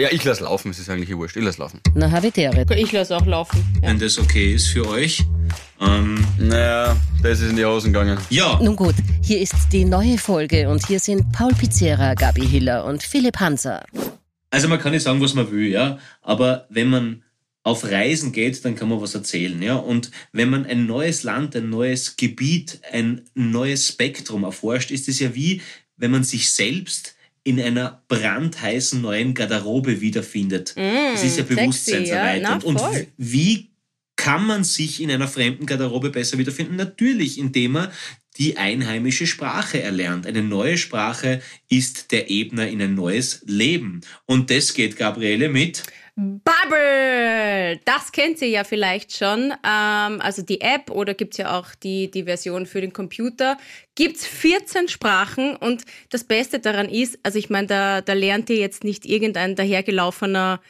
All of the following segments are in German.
Ja, ich lasse laufen, es ist eigentlich wurscht. Ich lasse laufen. Na, Habitäre. Ich lasse auch laufen. Ja. wenn das okay ist für euch. Ähm, Naja, das ist in die Hosen gegangen. ja, Nun gut, hier ist die neue Folge und hier sind Paul Pizzera, Gabi Hiller und Philipp Hanser. also man kann nicht sagen, was man will, ja, aber wenn man auf Reisen geht, dann kann man was erzählen, ja. Und wenn man ein neues Land, ein neues Gebiet, ein neues Spektrum erforscht, ist es ja wie, wenn man sich selbst in einer brandheißen neuen Garderobe wiederfindet. das ist ja Mm, bewusstseinserweiternd. ja. Na, Und wie kann man sich in einer fremden Garderobe besser wiederfinden? Natürlich, indem man die einheimische Sprache erlernt. Eine neue Sprache ist der Ebner in ein neues Leben. Und das geht, Gabriele, mit Bubble! Das kennt ihr ja vielleicht schon. Ähm, also die App oder gibt es ja auch die, die Version für den Computer. Gibt es 14 Sprachen und das Beste daran ist, also ich meine, da, da lernt ihr jetzt nicht irgendein dahergelaufener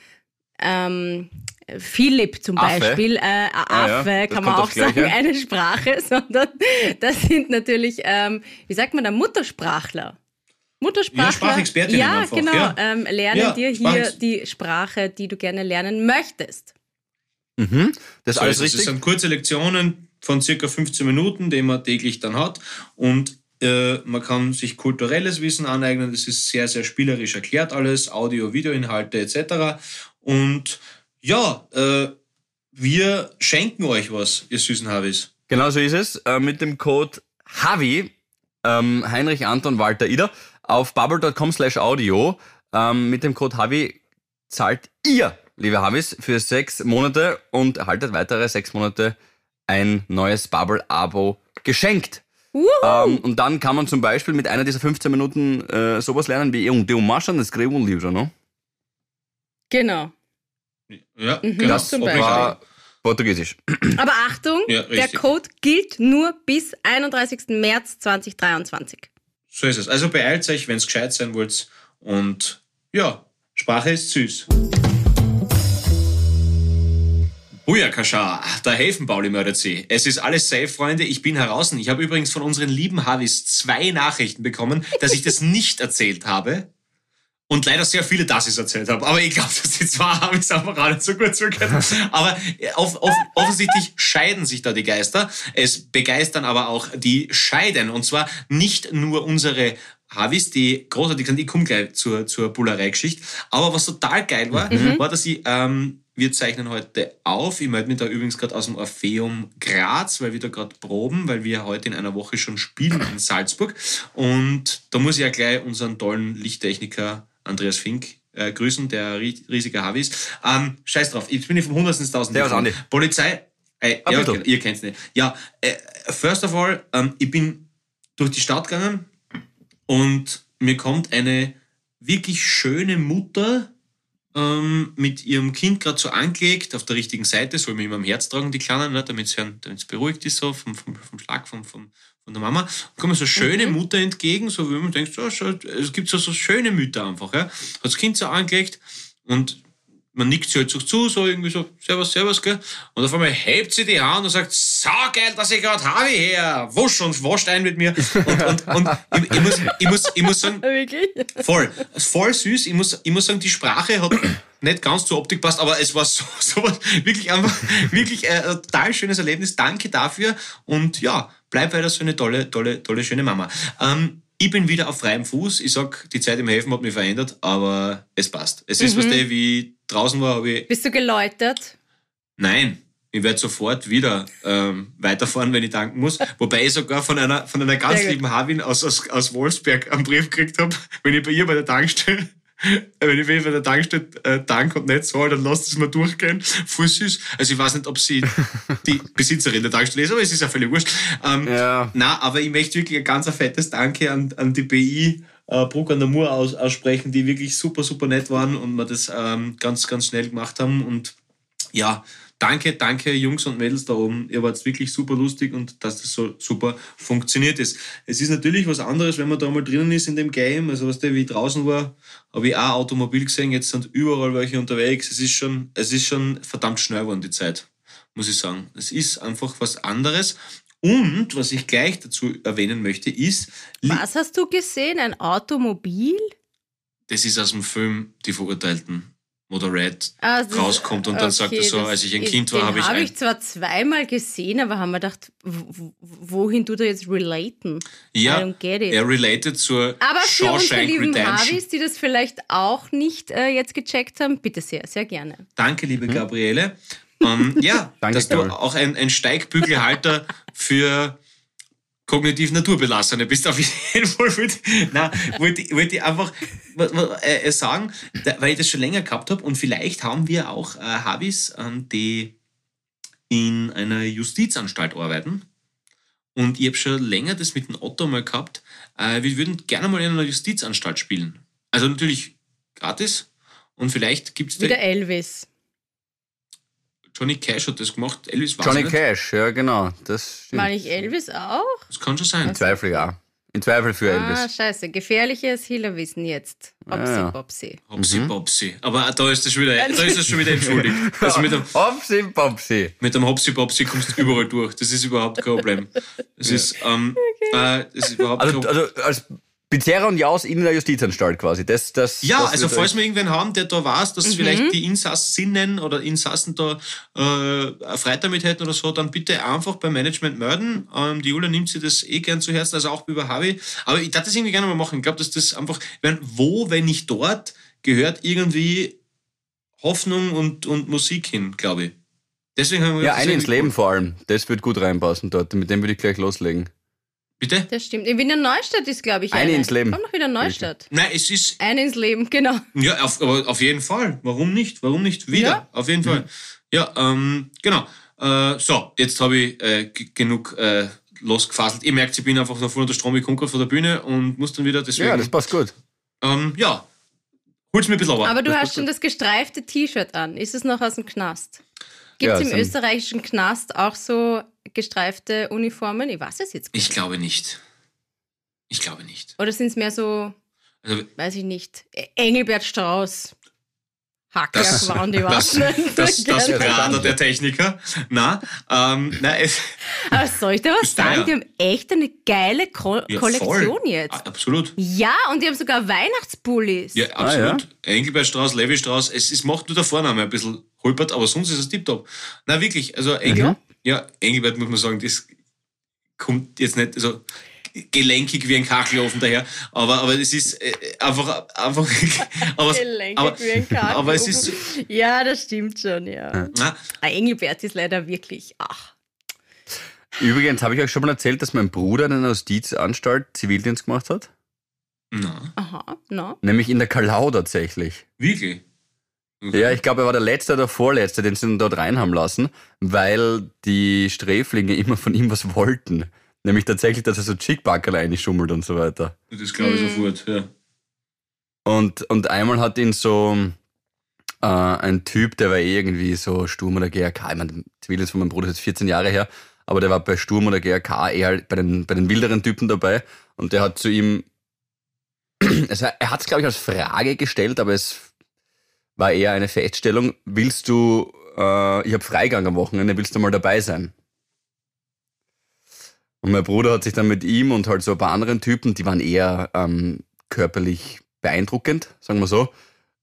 ähm, Philipp zum Affe. Beispiel, äh, Ah ja, Affe, das kann man auch sagen, eine Sprache, sondern das sind natürlich, ähm, wie sagt man da, Muttersprachler. Muttersprachler. Ja, Sprachexpertinnen Ja, einfach, genau. ja. Ähm, lernen Ja, dir hier die Sprache, die du gerne lernen möchtest. Mhm. Das ist So alles ist es. Es richtig. sind kurze Lektionen von circa 15 Minuten, die man täglich dann hat. Und äh, man kann sich kulturelles Wissen aneignen. Das ist sehr, sehr spielerisch erklärt alles. Audio, Videoinhalte etc. Und ja, äh, wir schenken euch was, ihr süßen Havis. Genau so ist es. Äh, mit dem Code HAVI, ähm, Heinrich Anton Walter Ida, auf bubble.com slash audio, ähm, mit dem Code HAVI zahlt ihr, liebe Havis, für sechs Monate und erhaltet weitere sechs Monate ein neues Bubble-Abo geschenkt. Ähm, und dann kann man zum Beispiel mit einer dieser 15 Minuten äh, sowas lernen wie um die Umaschan, das Skrivo und Livro, ne? Genau. Ja, Mhm, genau. zum Obligatory. War Portugiesisch. Aber Achtung, Ja, der. Code gilt nur bis 31. März 2023. So ist es. Also beeilt euch, wenn es gescheit sein wollt. Und ja, Sprache ist süß. Booyakascha, der Häfenbauli meldet sie. Es ist alles safe, Freunde. Ich bin heraus. Ich habe übrigens von unseren lieben Havis zwei Nachrichten bekommen, dass ich das nicht erzählt habe. Und leider sehr viele, dass ich es erzählt habe. Aber ich glaube, dass die zwei Havis einfach auch nicht so gut zugehört haben. Aber äh, off off offensichtlich scheiden sich da die Geister. Es begeistern aber auch die Scheiden. Und zwar nicht nur unsere Havis, die großartig sind. Ich komme gleich zur, zur Bullerei-Geschichte. Aber was total geil war, war, dass ich, ähm, wir zeichnen heute auf. Ich melde mich da übrigens gerade aus dem Orpheum Graz, weil wir da gerade proben, weil wir heute in einer Woche schon spielen in Salzburg. Und da muss ich ja gleich unseren tollen Lichttechniker Andreas Fink äh, grüßen, der ri- riesige Havi ist. Ähm, scheiß drauf, ich bin nicht vom Hundertsten ins Tausend. Servus, Andi. Polizei. Äh, Ah, ja, okay, ihr kennt's nicht. Ja, äh, first of all, ähm, ich bin durch die Stadt gegangen und mir kommt eine wirklich schöne Mutter ähm, mit ihrem Kind gerade so angelegt, auf der richtigen Seite, soll mir immer am Herz tragen, die Kleinen, ne, damit es beruhigt ist, so vom, vom, vom Schlag vom, vom, von der Mama. Und kommt mir so eine schöne Mutter entgegen, so wie man denkt, so, es gibt so, so schöne Mütter einfach. Ja. Hat das Kind so angelegt und man nickt sie halt so zu, so irgendwie so, servus, servus, gell? Und auf einmal hebt sie die Hand und sagt, saugeil, dass ich gerade habe her, wusch und wascht ein mit mir. Und, und, und ich, ich, muss, ich, muss, ich muss sagen, voll, voll süß. Ich muss, ich muss sagen, die Sprache hat nicht ganz zur Optik passt, aber es war so, so was, wirklich einfach, wirklich äh, ein total schönes Erlebnis. Danke dafür und ja, bleib weiter so eine tolle, tolle, tolle, schöne Mama. Ähm, ich bin wieder auf freiem Fuß. Ich sag, die Zeit im Häfen hat mich verändert, aber es passt. Es ist, was der, wie draußen war, habe ich Bist du geläutert? Nein, ich werde sofort wieder ähm, weiterfahren, wenn ich danken muss. Wobei ich sogar von einer, von einer ganz lieben Havin aus, aus, aus Wolfsberg einen Brief gekriegt habe, wenn ich bei ihr bei der Tankstelle, wenn ich bei ihr bei der Tankstelle äh, tank und nicht zahle, dann lasst es mir durchgehen. Voll süß. Also ich weiß nicht, ob sie die Besitzerin der Tankstelle ist, aber es ist ja völlig wurscht. Ähm, Ja. Na, aber ich möchte wirklich ein ganz fettes Danke an, an die BI äh, Bruck an der Mur aus, aussprechen, die wirklich super, super nett waren und wir das ähm, ganz, ganz schnell gemacht haben. Und ja, danke, danke Jungs und Mädels da oben. Ihr wart wirklich super lustig und dass das so super funktioniert ist. Es ist natürlich was anderes, wenn man da mal drinnen ist in dem Game. Also was der wie ich draußen war, habe ich auch Automobil gesehen, jetzt sind überall welche unterwegs. Es ist schon, es ist schon verdammt schnell geworden, die Zeit, muss ich sagen. Es ist einfach was anderes. Und was ich gleich dazu erwähnen möchte, ist, Was hast du gesehen? Ein Automobil? das ist aus dem Film Die Verurteilten. Motorrad Ah, das ist- rauskommt und dann sagt er so, als ich ein Kind war, habe ich habe ich zwar zweimal gesehen, aber haben wir gedacht, wohin tut er jetzt relaten? I Ja, don't get it. er related zur Aber für unsere Shawshank lieben Redemption. Harvis, die das vielleicht auch nicht äh, jetzt gecheckt haben, bitte sehr, sehr gerne. Danke, liebe Gabriele. Ähm, ja, Danke, dass du auch ein, ein Steigbügelhalter für kognitiv Naturbelassene bist. Auf jeden Fall wollte, nein, wollte, ich- wollte ich einfach w- äh, sagen, weil ich das schon länger gehabt habe und vielleicht haben wir auch äh, Habis, ähm, die in einer Justizanstalt arbeiten. Und ich habe schon länger das mit dem Otto mal gehabt. Äh, wir würden gerne mal in einer Justizanstalt spielen. Also natürlich gratis. Und vielleicht gibt es Wieder Elvis. Johnny Cash hat das gemacht. Elvis weiß Johnny nicht. Cash, ja genau. Das stimmt. War nicht Elvis auch? Das kann schon sein. In Zweifel ja. In Zweifel für Ah, Elvis. scheiße. Gefährliches Hillerwissen jetzt. Hopsi, Ja, ja. Popsi. Hopsi Mhm. Popsi. Aber da ist das schon wieder, da ist das schon wieder entschuldigt. Also mit dem, Hopsi Popsi. mit dem Hopsi Popsi kommst du überall durch. Das ist überhaupt kein Problem. Das ist, ähm, äh, das ist überhaupt Also, kein also als Pizzeria und Jaus in der Justizanstalt quasi. Das, das, Ja, das also falls wir irgendwen haben, der da weiß, dass vielleicht die Insassinnen oder Insassen da äh, Freude damit hätten oder so, dann bitte einfach beim Management melden. Ähm, die Julia nimmt sich das eh gern zu Herzen, also auch über Harvey. Aber ich darf das irgendwie gerne mal machen. Ich glaube, dass das einfach, wenn, wo, wenn nicht dort, gehört irgendwie Hoffnung und, und Musik hin, glaube ich. Deswegen haben wir Ja, eine ins Leben cool. vor allem. Das wird gut reinpassen dort. Mit dem würde ich gleich loslegen. Bitte? Das stimmt. In Wiener Neustadt ist, glaube ich, Eine eine. ins Leben. Kommt noch wieder Neustadt. Nein, es ist, Eine ins Leben, genau. Ja, auf, aber auf jeden Fall. Warum nicht? Warum nicht? Wieder. Ja. Auf jeden Fall. Ja, ähm, genau. Äh, so, jetzt habe ich äh, genug äh, losgefaselt. Ihr merkt, ich bin einfach noch voll unter Strom gekommen von der Bühne und muss dann wieder deswegen. Ja, das passt gut. ähm, ja. Hol's mir ein bisschen runter. Aber du das hast schon das gestreifte T-Shirt an. Ist es noch aus dem Knast? Gibt Ja, es es im österreichischen Knast auch so gestreifte Uniformen? Ich weiß es jetzt gar Ich nicht. glaube nicht. Ich glaube nicht. Oder sind es mehr so, Also, weiß ich nicht, E- Engelbert Strauß? das, Hackjacke waren die das, was? das, das. Prater der Techniker. Na, ähm, na, es, Aber soll ich dir was sagen? ja. Die haben echt eine geile Ko ja, Kollektion voll. jetzt. Ah, Absolut. Ja, und die haben sogar Weihnachtspullis. Ja, Ah, absolut. Engelbert Strauß, Levi Strauß, es, es macht nur der Vorname ein bisschen holpert, aber sonst ist es tiptop. Na wirklich, also Engel, ja. Engelbert muss man sagen, das kommt jetzt nicht so gelenkig wie ein Kachelofen daher, aber, aber es ist äh, einfach, einfach, aber, Gelenkig aber, wie ein Kachelofen. aber es ist, so- Ja, das stimmt schon, ja. na, Ah, Engelbert ist leider wirklich, ach. Übrigens habe ich euch schon mal erzählt, dass mein Bruder in einer Justizanstalt Zivildienst gemacht hat. na, Aha, no. Nämlich in der Kalau tatsächlich. wirklich. Ja, ich glaube, er war der Letzte oder Vorletzte, den sie dann dort rein haben lassen, weil die Sträflinge immer von ihm was wollten. Nämlich tatsächlich, dass er so Chickbackerl einschummelt und so weiter. Das glaube ich Hm. sofort, ja. Und, und einmal hat ihn so äh, ein Typ, der war eh irgendwie so Sturm oder GRK, ich meine, Zivildienst von meinem Bruder ist jetzt 14 Jahre her, aber der war bei Sturm oder GRK eher bei den, bei den wilderen Typen dabei und der hat zu ihm, also er hat es glaube ich als Frage gestellt, aber es war eher eine Feststellung, willst du, äh, ich habe Freigang am Wochenende, willst du mal dabei sein? Und mein Bruder hat sich dann mit ihm und halt so ein paar anderen Typen, die waren eher ähm, körperlich beeindruckend, sagen wir so,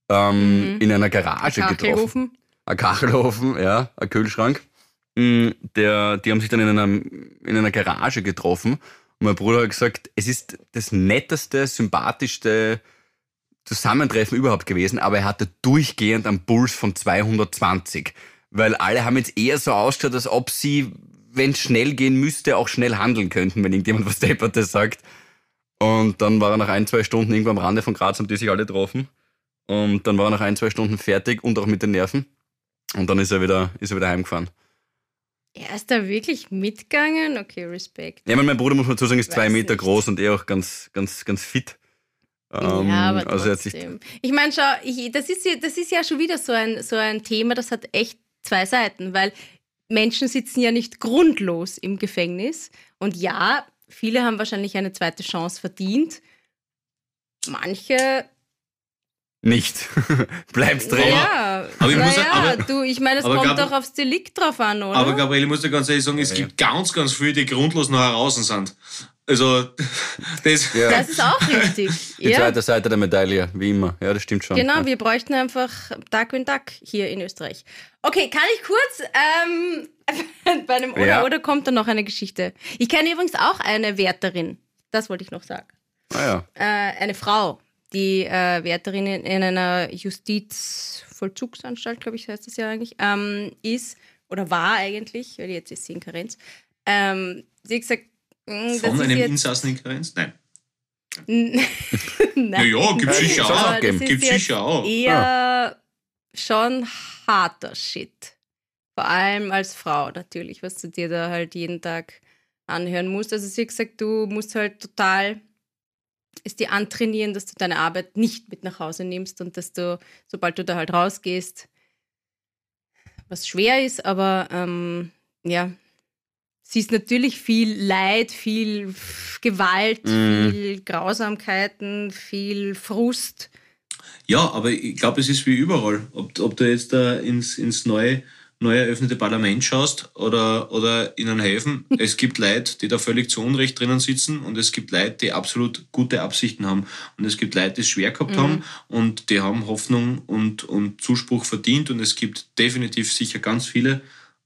ähm, Mhm. in einer Garage getroffen. Kachelofen. Ein Kachelofen, ja, ein Kühlschrank. Mm, Der, die haben sich dann in einer, in einer Garage getroffen. Und mein Bruder hat gesagt, es ist das netteste, sympathischste Zusammentreffen überhaupt gewesen, aber er hatte durchgehend einen Puls von 220. Weil alle haben jetzt eher so ausgeschaut, als ob sie, wenn es schnell gehen müsste, auch schnell handeln könnten, wenn irgendjemand was Deppertes sagt. Und dann war er nach ein, zwei Stunden irgendwo am Rande von Graz, haben die sich alle getroffen. Und dann war er nach ein, zwei Stunden fertig und auch mit den Nerven. Und dann ist er wieder, ist er wieder heimgefahren. Er ist da wirklich mitgegangen? Okay, Respekt. Ja, mein Bruder, muss man dazu sagen, ist Weiß zwei Meter nicht. groß und eh auch ganz, ganz, ganz fit. Ähm, ja, aber also hat sich, trotzdem. ich meine, schau, ich, das, ist ja, das ist ja schon wieder so ein, so ein Thema, das hat echt zwei Seiten, weil Menschen sitzen ja nicht grundlos im Gefängnis. Und ja, viele haben wahrscheinlich eine zweite Chance verdient. Manche nicht. Bleibst drin. Ja, Aber ich muss ja- aber- du, ich meine, es kommt Gabel- doch aufs Delikt drauf an, oder? Aber Gabriele, ich muss dir ganz ehrlich sagen, es gibt ganz, ganz viele, die grundlos noch heraus sind. Also, das, Ja. Das ist auch richtig. Die ja. zweite Seite der Medaille, wie immer. Ja, das stimmt schon. Genau, ja. wir bräuchten einfach Darkwing Duck hier in Österreich. Okay, kann ich kurz, ähm, bei einem Oder Ja. Oder kommt dann noch eine Geschichte. Ich kenne übrigens auch eine Wärterin, das wollte ich noch sagen. Ah, ja. Äh, eine Frau, die äh, Wärterin in, in einer Justizvollzugsanstalt, glaube ich, heißt das ja eigentlich, ähm, ist oder war eigentlich, weil jetzt ist sie in Karenz. Ähm, sie hat gesagt, das von einem Insassen in Karenz? Nein. Nein. Ja, ja, gibt's Nein, sicher auch. jetzt sicher auch. Eher schon harter Shit. Vor allem als Frau natürlich, was du dir da halt jeden Tag anhören musst. Also sie hat gesagt, du musst halt total es dir antrainieren, dass du deine Arbeit nicht mit nach Hause nimmst und dass du, sobald du da halt rausgehst, was schwer ist, aber ähm, ja, siehst natürlich viel Leid, viel Gewalt, Mhm. viel Grausamkeiten, viel Frust. Ja, aber ich glaube, es ist wie überall. Ob, ob du jetzt da ins, ins neue, neu eröffnete Parlament schaust oder, oder in einen Häfen, es gibt Leute, die da völlig zu Unrecht drinnen sitzen und es gibt Leute, die absolut gute Absichten haben. Und es gibt Leute, die es schwer gehabt haben und die haben Hoffnung und, und Zuspruch verdient. Und es gibt definitiv sicher ganz viele,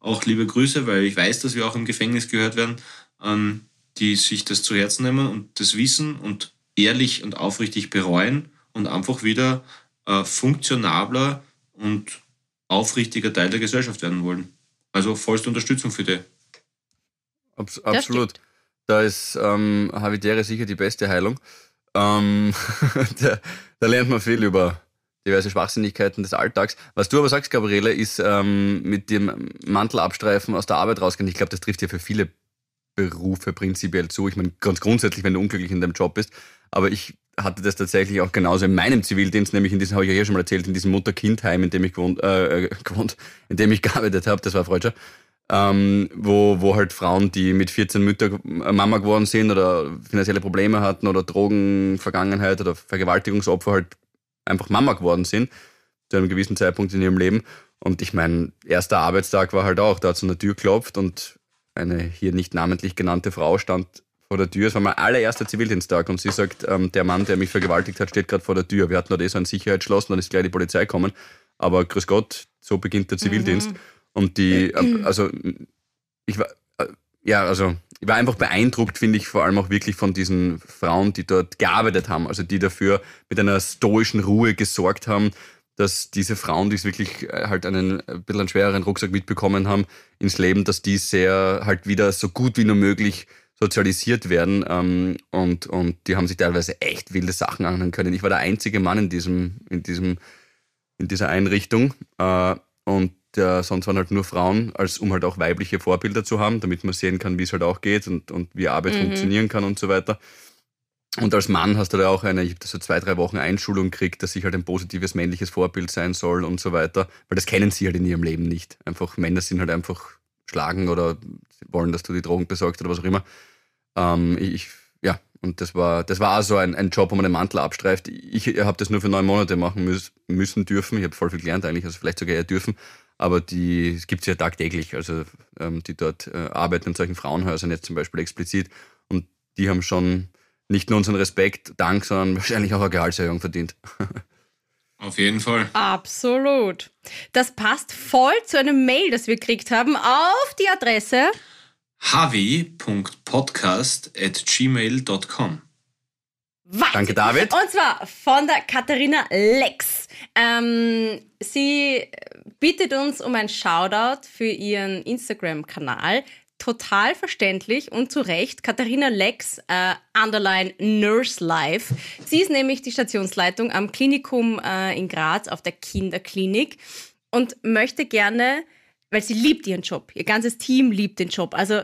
auch liebe Grüße, weil ich weiß, dass wir auch im Gefängnis gehört werden, ähm, die sich das zu Herzen nehmen und das wissen und ehrlich und aufrichtig bereuen und einfach wieder äh, funktionabler und aufrichtiger Teil der Gesellschaft werden wollen. Also vollste Unterstützung für die. Abs absolut. Da ist ähm, Havidere sicher die beste Heilung. Ähm, da, da lernt man viel über diverse Schwachsinnigkeiten des Alltags. Was du aber sagst, Gabriele, ist ähm, mit dem Mantel abstreifen, aus der Arbeit rausgehen. Ich glaube, das trifft ja für viele Berufe prinzipiell zu. Ich meine, ganz grundsätzlich, wenn du unglücklich in deinem Job bist. Aber ich hatte das tatsächlich auch genauso in meinem Zivildienst, nämlich in diesem, habe ich ja hier schon mal erzählt, in diesem Mutter-Kind-Heim, in dem ich gewohnt, äh, äh, gewohnt, in dem ich gearbeitet habe, das war Freudscher, ähm, wo, wo halt Frauen, die mit 14 Mütter äh, Mama geworden sind oder finanzielle Probleme hatten oder Drogenvergangenheit oder Vergewaltigungsopfer halt einfach Mama geworden sind, zu einem gewissen Zeitpunkt in ihrem Leben. Und ich mein erster Arbeitstag war halt auch, da hat es an der Tür geklopft und eine hier nicht namentlich genannte Frau stand vor der Tür. Es war mein allererster Zivildiensttag und sie sagt, ähm, der Mann, der mich vergewaltigt hat, steht gerade vor der Tür. Wir hatten dort eh so ein Sicherheitsschloss, dann ist gleich die Polizei gekommen. Aber grüß Gott, so beginnt der Zivildienst. Und die, äh, also ich war, äh, ja, also ich war einfach beeindruckt, finde ich, vor allem auch wirklich von diesen Frauen, die dort gearbeitet haben, also die dafür mit einer stoischen Ruhe gesorgt haben, dass diese Frauen, die es wirklich äh, halt einen ein bisschen einen schwereren Rucksack mitbekommen haben ins Leben, dass die sehr halt wieder so gut wie nur möglich sozialisiert werden ähm, und, und die haben sich teilweise echt wilde Sachen anhören können. Ich war der einzige Mann in diesem, in diesem, in dieser Einrichtung äh, und äh, sonst waren halt nur Frauen, als um halt auch weibliche Vorbilder zu haben, damit man sehen kann, wie es halt auch geht und, und wie Arbeit funktionieren kann und so weiter. Und als Mann hast du da auch eine, ich habe da so zwei, drei Wochen Einschulung gekriegt, dass ich halt ein positives männliches Vorbild sein soll und so weiter. Weil das kennen sie halt in ihrem Leben nicht. Einfach Männer sind halt einfach schlagen oder wollen, dass du die Drogen besorgst oder was auch immer. Ähm, ich, ja, und das war, das war so ein, ein Job, wo man den Mantel abstreift. Ich habe das nur für neun Monate machen müß, müssen, dürfen. Ich habe voll viel gelernt eigentlich, also vielleicht sogar eher dürfen. Aber die gibt es ja tagtäglich, also ähm, die dort äh, arbeiten in solchen Frauenhäusern jetzt zum Beispiel explizit. Und die haben schon nicht nur unseren Respekt, Dank, sondern wahrscheinlich auch eine Gehaltserhöhung verdient. Auf jeden Fall. Absolut. Das passt voll zu einem Mail, das wir gekriegt haben, auf die Adresse. havi.podcast.gmail.com Wahnsinn. Danke, David. Und zwar von der Katharina Lex. Ähm, sie bittet uns um ein Shoutout für ihren Instagram-Kanal. Total verständlich und zu Recht. Katharina Lex, äh, underline Nurse Life. Sie ist nämlich die Stationsleitung am Klinikum äh, in Graz auf der Kinderklinik und möchte gerne, weil sie liebt ihren Job. Ihr ganzes Team liebt den Job. Also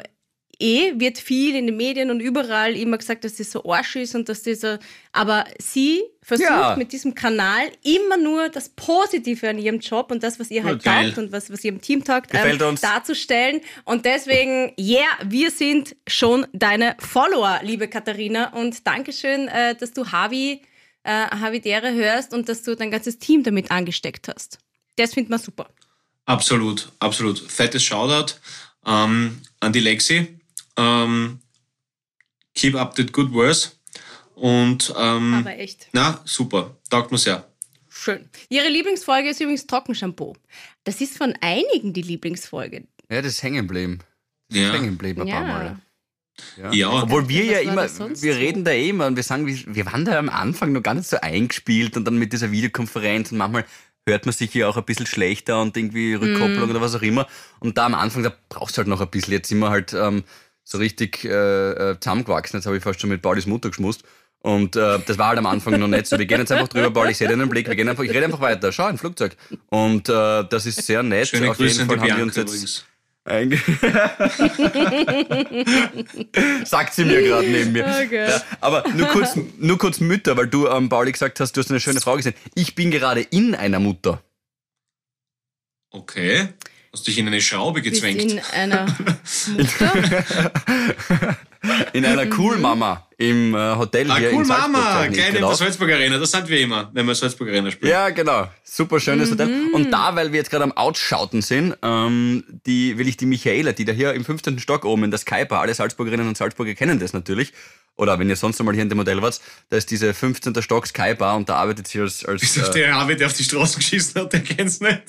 eh wird viel in den Medien und überall immer gesagt, dass sie so Arsch ist und dass sie so. Aber sie versucht Ja. mit diesem Kanal immer nur das Positive an ihrem Job und das, was ihr halt taugt und was, was ihrem Team taugt, uns. darzustellen. Und deswegen, yeah, wir sind schon deine Follower, liebe Katharina. Und Dankeschön, äh, dass du Havi, äh, Havidere hörst und dass du dein ganzes Team damit angesteckt hast. Das findet man super. Absolut, absolut. Fettes Shoutout ähm, an die Lexi. Ähm, Keep up the good words. Und ähm, Aber echt. na, super. Taugt mir sehr. Schön. Ihre Lieblingsfolge ist übrigens Trockenshampoo. Das ist von einigen die Lieblingsfolge. Ja, das ist hängen geblieben. Das ist Ja. hängen geblieben ein paar Mal. Ja. Ja. Ja. Obwohl wir ja immer, wir so? reden da eh immer und wir sagen, wir, waren da am Anfang noch gar nicht so eingespielt und dann mit dieser Videokonferenz und manchmal hört man sich ja auch ein bisschen schlechter und irgendwie Rückkopplung Mhm. oder was auch immer. Und da am Anfang, da brauchst du halt noch ein bisschen. Jetzt sind wir halt ähm, so richtig äh, äh, zusammengewachsen. Jetzt habe ich fast schon mit Paulis Mutter geschmust. Und äh, das war halt am Anfang noch nicht so. Wir gehen jetzt einfach drüber, Paul, ich sehe deinen Blick, wir gehen einfach, ich rede einfach weiter. Schau, ein Flugzeug. Und äh, das ist sehr nett. Schöne Auf Grüße jeden an die Fall haben wir uns jetzt übrigens. Sagt sie mir gerade neben mir. Okay. Ja, aber nur kurz, nur kurz Mütter, weil du, ähm, Pauli, gesagt hast, du hast eine schöne Frau gesehen. Ich bin gerade in einer Mutter. Okay. Hast dich in eine Schraube Bist gezwängt. in einer Mutter. In einer Mhm. Im äh, Hotel Ah, hier cool, in Salzburg. Mama. Geil, in der. Salzburg Arena. Das sind wir immer, wenn wir Salzburg Arena spielen. Ja, genau. Super schönes Mhm. Hotel. Und da, weil wir jetzt gerade am Outschauten sind, ähm, die, will ich die Michaela, die da hier im 15. Stock oben in der Skyper, alle Salzburgerinnen und Salzburger kennen das natürlich. Oder wenn ihr sonst einmal hier in dem Modell wart, da ist diese 15. Stock Skybar und da arbeitet sie als, als Bis auf äh, der Rabe, der auf die Straße geschissen hat, der kennt's nicht.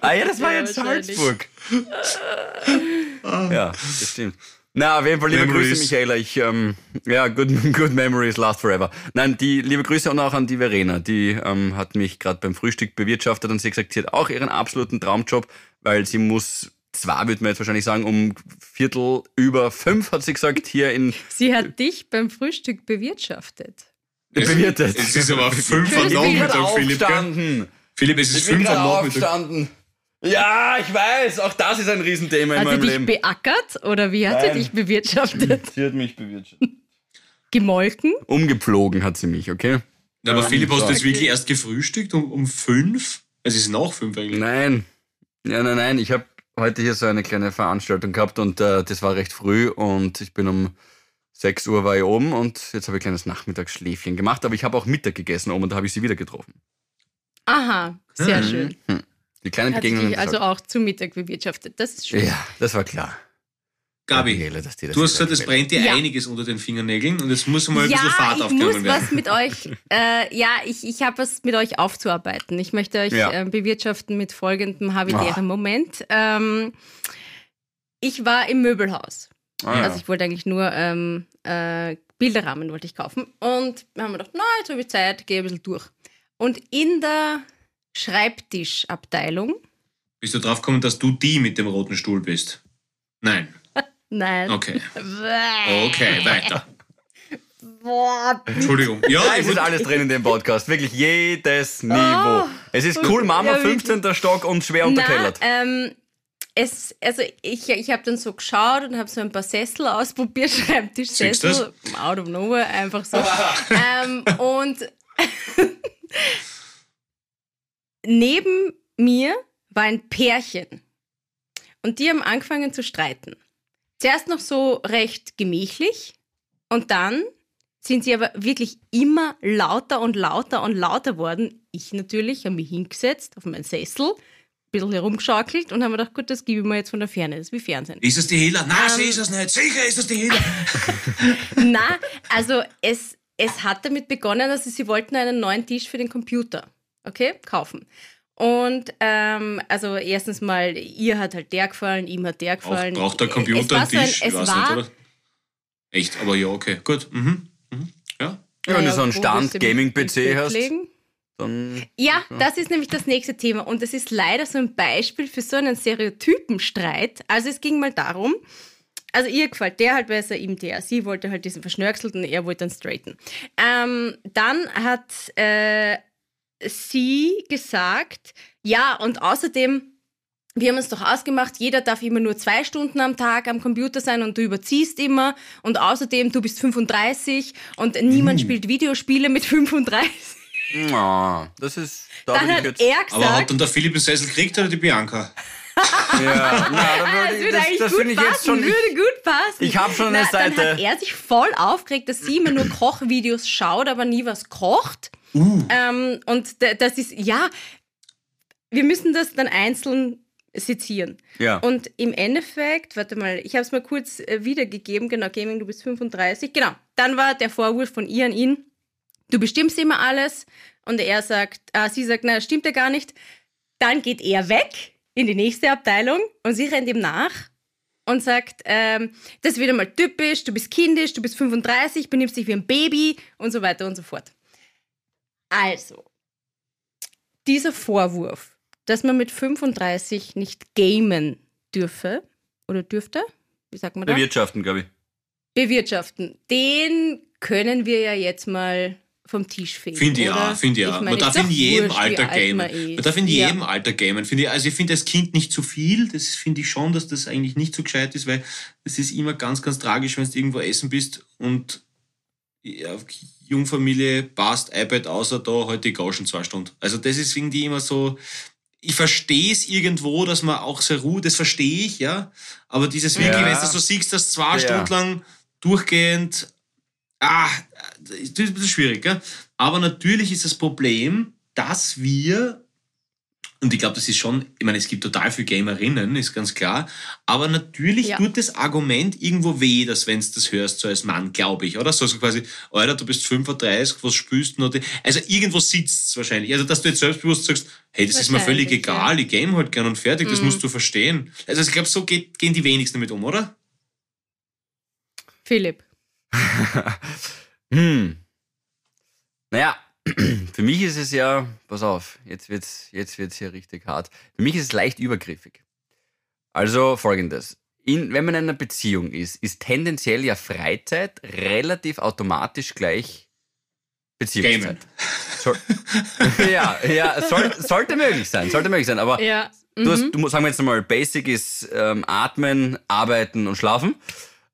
Ah ja, das war Ja, jetzt. Salzburg. ja, das stimmt. Na, auf jeden Fall liebe Memories. Grüße, Michaela. Ich, ähm, ja, good, good memories last forever. Nein, die liebe Grüße und auch an die Verena. Die ähm, hat mich gerade beim Frühstück bewirtschaftet und sie hat gesagt, sie hat auch ihren absoluten Traumjob, weil sie muss, zwar würde man jetzt wahrscheinlich sagen, um Viertel über fünf, hat sie gesagt, hier in Sie hat dich beim Frühstück bewirtschaftet. Bewirtet. Es ist aber fünf am Ich ich Nachmittag, Philipp. Philipp, es Ich ist bin fünf am Nachmittag. aufgestanden. Ja, ich weiß, auch das ist ein Riesenthema in Hat sie meinem dich Leben. beackert oder wie hat Nein. sie dich bewirtschaftet? Sie hat mich bewirtschaftet. Gemolken? Umgepflogen hat sie mich, okay? Ja, aber Philipp, hast du jetzt wirklich erst gefrühstückt um, um fünf? Es ist nach fünf eigentlich. Nein. Ja, nein, nein. Ich habe heute hier so eine kleine Veranstaltung gehabt und äh, das war recht früh und ich bin um 6 Uhr war ich oben und jetzt habe ich ein kleines Nachmittagsschläfchen gemacht, aber ich habe auch Mittag gegessen oben und da habe ich sie wieder getroffen. Aha, sehr Mhm. schön. Die kleinen Hat Begegnungen. dich also auch zu Mittag bewirtschaftet. Das ist schön. ja, das war klar. Gabi, Gabriele, dass dir das du hast gesagt, es brennt dir Ja. einiges unter den Fingernägeln und jetzt muss mal ein ja, bisschen Fahrt ich aufgenommen muss werden. was mit euch, äh, ja, ich, ich habe was mit euch aufzuarbeiten. Ich möchte euch Ja. äh, bewirtschaften mit folgendem habitären Ah. Moment. Ähm, ich war im Möbelhaus. Ah, ja. Also ich wollte eigentlich nur ähm, äh, Bilderrahmen wollte ich kaufen. Und wir haben gedacht, na, jetzt habe ich Zeit, gehe ein bisschen durch. Und in der Schreibtischabteilung, Bist du drauf gekommen, dass du die mit dem roten Stuhl bist? Nein. nein. Okay. Okay, weiter. Boah, Entschuldigung. Ja, ich ist alles drin in dem Podcast. Wirklich jedes Niveau. Es ist cool, Mama. Ja, wirklich. 15. Stock und schwer Na, unterkellert. ähm, es, also ich, ich habe dann so geschaut und habe so ein paar Sessel ausprobiert, Schreibtischsessel, out of nowhere, einfach so. ähm, und neben mir war ein Pärchen und die haben angefangen zu streiten. Zuerst noch so recht gemächlich und dann sind sie aber wirklich immer lauter und lauter und lauter worden. Ich natürlich habe mich hingesetzt auf meinen Sessel, bisschen herumgeschaukelt und habe mir gedacht, gut, das gebe ich mir jetzt von der Ferne, das ist wie Fernsehen. Ist es die Hela? Nein, Ähm, sie ist es nicht. Sicher ist es die Hela. Na, also es, es hat damit begonnen, dass sie, sie wollten einen neuen Tisch für den Computer, okay, kaufen. Und ähm, also erstens mal, ihr hat halt der gefallen, ihm hat der gefallen. braucht der Es Computer einen so ein- Tisch? Es ich weiß war, nicht, oder? Echt, aber ja, okay. Gut. Mhm. Mhm. Ja. Ja, wenn du Naja, so einen du Stand-Gaming-PC hast, legen? Dann. Ja, das ist nämlich das nächste Thema. Und das ist leider so ein Beispiel für so einen Stereotypenstreit. Also es ging mal darum, also ihr gefällt der halt besser, ihm der. Sie wollte halt diesen verschnörkelten, er wollte dann straighten. Ähm, dann hat äh, sie gesagt, ja, und außerdem, wir haben uns doch ausgemacht, jeder darf immer nur zwei Stunden am Tag am Computer sein und du überziehst immer. Und außerdem, du bist 35 und niemand spielt Videospiele mit 35. Ah, das ist. Da Dann ich hat jetzt. er Aber gesagt, hat dann der Philipp den Sessel gekriegt oder die Bianca? Ja, na, da Ah, würde das ich, würde das, eigentlich das gut finde ich passen, jetzt schon. würde gut passen. Ich hab schon eine Na, Dann Seite. hat er sich voll aufgeregt, dass sie immer nur Kochvideos schaut, aber nie was kocht. Uh. Ähm, und das ist, ja, wir müssen das dann einzeln sezieren. Ja. Und im Endeffekt, warte mal, ich habe es mal kurz äh, wiedergegeben, genau, Gaming, du bist 35, genau. Dann war der Vorwurf von ihr an ihn, du bestimmst immer alles. Und er sagt, äh, sie sagt, na, stimmt ja gar nicht. Dann geht er weg in die nächste Abteilung und sie rennt ihm nach und sagt, ähm, das ist wieder mal typisch, du bist kindisch, du bist 35, benimmst dich wie ein Baby und so weiter und so fort. Also, dieser Vorwurf, dass man mit 35 nicht gamen dürfe oder dürfte, wie sagt man das? Bewirtschaften, glaube ich. Bewirtschaften, den können wir ja jetzt mal vom Tisch fegen. Finde ich auch, finde ich auch. meine, Man darf in jedem wurscht, Alter alt gamen. man darf in Ja. jedem Alter gamen. Finde ich, also ich finde als Kind nicht zu viel. Das finde ich schon, dass das eigentlich nicht so gescheit ist, weil es ist immer ganz, ganz tragisch, wenn du irgendwo essen bist und ja, Jungfamilie passt, iPad außer da, heute die Gauschen zwei Stunden. Also das ist irgendwie immer so, ich verstehe es irgendwo, dass man auch sehr ruht, das verstehe ich, ja. Aber dieses wirklich, Ja. wenn du so siehst, dass zwei Ja. Stunden lang durchgehend, ah, das ist ein bisschen schwierig, gell? Aber natürlich ist das Problem, dass wir, und ich glaube, das ist schon, ich meine, es gibt total viele Gamerinnen, ist ganz klar, aber natürlich Ja. tut das Argument irgendwo weh, dass wenn du das hörst, so als Mann, glaube ich, oder? So, so quasi, Alter, du bist 35, was spürst du noch? Also irgendwo sitzt es wahrscheinlich. Also, dass du jetzt selbstbewusst sagst, hey, das ist mir völlig egal, ich game halt gern und fertig, das Mhm. musst du verstehen. Also ich glaube, so geht, gehen die wenigsten damit um, oder? Philipp. Hm. Naja, für mich ist es ja, pass auf, jetzt wird's, jetzt wird's hier richtig hart. Für mich ist es leicht übergriffig. Also folgendes. In, wenn man in einer Beziehung ist, ist tendenziell ja Freizeit relativ automatisch gleich Beziehungszeit. Soll, ja, ja soll, sollte möglich sein, sollte möglich sein. Aber Ja. Du, hast, mhm. du musst, sagen wir jetzt einmal, Basic ist ähm, Atmen, Arbeiten und Schlafen.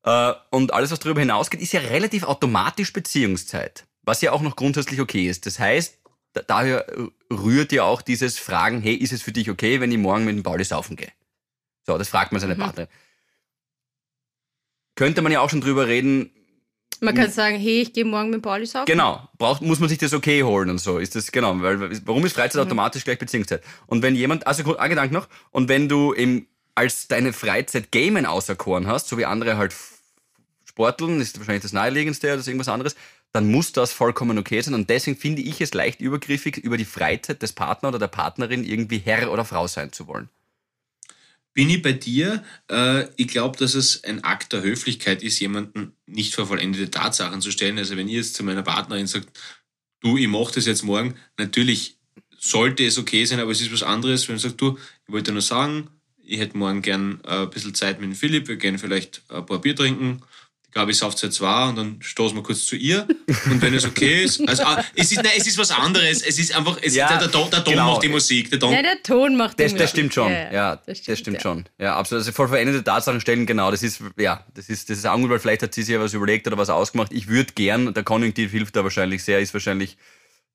Äh, und alles, was darüber hinausgeht, ist ja relativ automatisch Beziehungszeit. Was ja auch noch grundsätzlich okay ist. Das heißt, da, daher rührt ja auch dieses Fragen, hey, ist es für dich okay, wenn ich morgen mit dem Pauli saufen gehe? So, das fragt man seine Mhm. Partnerin. Könnte man ja auch schon drüber reden, Man kann sagen, hey, ich gehe morgen mit Pauli saufen. Genau, braucht, muss man sich das okay holen und so. Ist das, genau, weil, warum ist Freizeit automatisch gleich Beziehungszeit? Und wenn jemand, also ein Gedanke noch, und wenn du eben als deine Freizeit Gamen auserkoren hast, so wie andere halt Sporteln, ist wahrscheinlich das naheliegendste oder irgendwas anderes, dann muss das vollkommen okay sein. Und deswegen finde ich es leicht übergriffig, über die Freizeit des Partners oder der Partnerin irgendwie Herr oder Frau sein zu wollen. Bin ich bei dir? Äh, ich glaube, dass es ein Akt der Höflichkeit ist, jemanden nicht vor vollendete Tatsachen zu stellen. Also wenn ihr jetzt zu meiner Partnerin sagt, du, ich mache das jetzt morgen, natürlich sollte es okay sein, aber es ist was anderes, wenn du sagst, du, ich wollte nur sagen, ich hätte morgen gern äh, ein bisschen Zeit mit Philipp, wir gehen vielleicht ein paar Bier trinken. Die Gabi sauft seit zwei und dann stoßen wir kurz zu ihr. Und wenn es okay ist, also ah, es ist, nein, es ist was anderes. Es ist einfach, es Ja, ist, der, der, Ton- der Ton genau. macht die Musik. Der Ton, Ja, der Ton macht Das, die das Musik. stimmt schon. Ja, das stimmt, ja. schon. Ja, absolut. Also voll veränderte Tatsachen stellen, genau. Das ist, ja, das ist, das ist auch gut, weil vielleicht hat sie sich ja was überlegt oder was ausgemacht. Ich würde gern, der Konjunktiv hilft da wahrscheinlich sehr, ist wahrscheinlich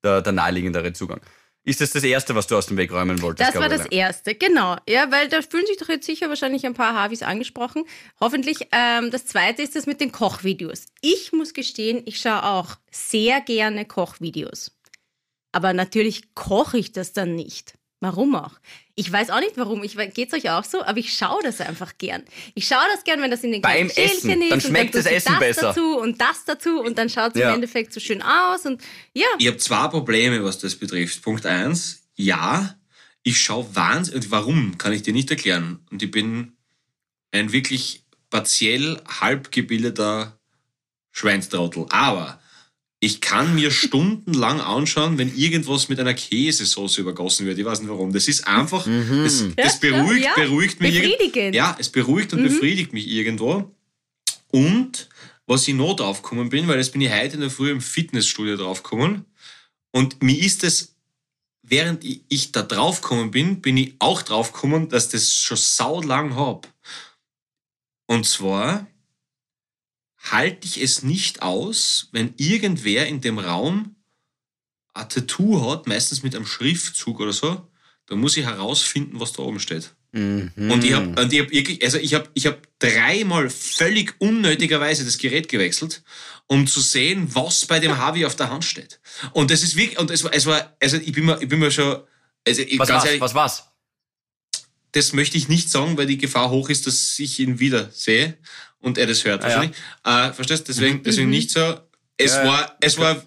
der, der naheliegendere Zugang. Ist das das Erste, was du aus dem Weg räumen wolltest? Das war das Gabriele? Erste, genau. Ja, weil da fühlen sich doch jetzt sicher wahrscheinlich ein paar Havis angesprochen. Hoffentlich. Ähm, das Zweite ist das mit den Kochvideos. Ich muss gestehen, ich schaue auch sehr gerne Kochvideos. Aber natürlich koche ich das dann nicht. Warum auch? Ich weiß auch nicht warum. Ich geht's euch auch so, aber ich schaue das einfach gern. Ich schaue das gern, wenn das in den Beim kleinen Schälchen Essen. ist Dann und schmeckt dann das Essen das besser. dazu und das dazu und dann schaut es Ja. im Endeffekt so schön aus und ja. Ich habe zwei Probleme, was das betrifft. Punkt eins, ja, ich schaue wahnsinnig, und warum, kann ich dir nicht erklären. Und ich bin ein wirklich partiell halb gebildeter Schweinstrottel. Aber ich kann mir stundenlang anschauen, wenn irgendwas mit einer Käsesauce übergossen wird. Ich weiß nicht warum. Das ist einfach, das, das beruhigt, ja, beruhigt mich. befriedigend. Ja, es beruhigt und befriedigt mich irgendwo. Und was ich noch draufgekommen bin, weil das bin ich heute in der Früh im Fitnessstudio draufgekommen. Und mir ist es, während ich- ich da draufgekommen bin, bin ich auch draufgekommen, dass das schon sau lang hab. Und zwar halte ich es nicht aus, wenn irgendwer in dem Raum ein Tattoo hat, meistens mit einem Schriftzug oder so, dann muss ich herausfinden, was da oben steht. Mhm. Und ich habe hab wirklich, also ich habe ich hab dreimal völlig unnötigerweise das Gerät gewechselt, um zu sehen, was bei dem Harvey auf der Hand steht. Und das ist wirklich, und es war, es war also ich bin mir, ich bin mir schon, also ich, Was war's? ehrlich, Was war's? das möchte ich nicht sagen, weil die Gefahr hoch ist, dass ich ihn wieder sehe und er das hört Ah, ja. wahrscheinlich. Äh, verstehst? Deswegen, deswegen nicht so. Es Ja, war, es war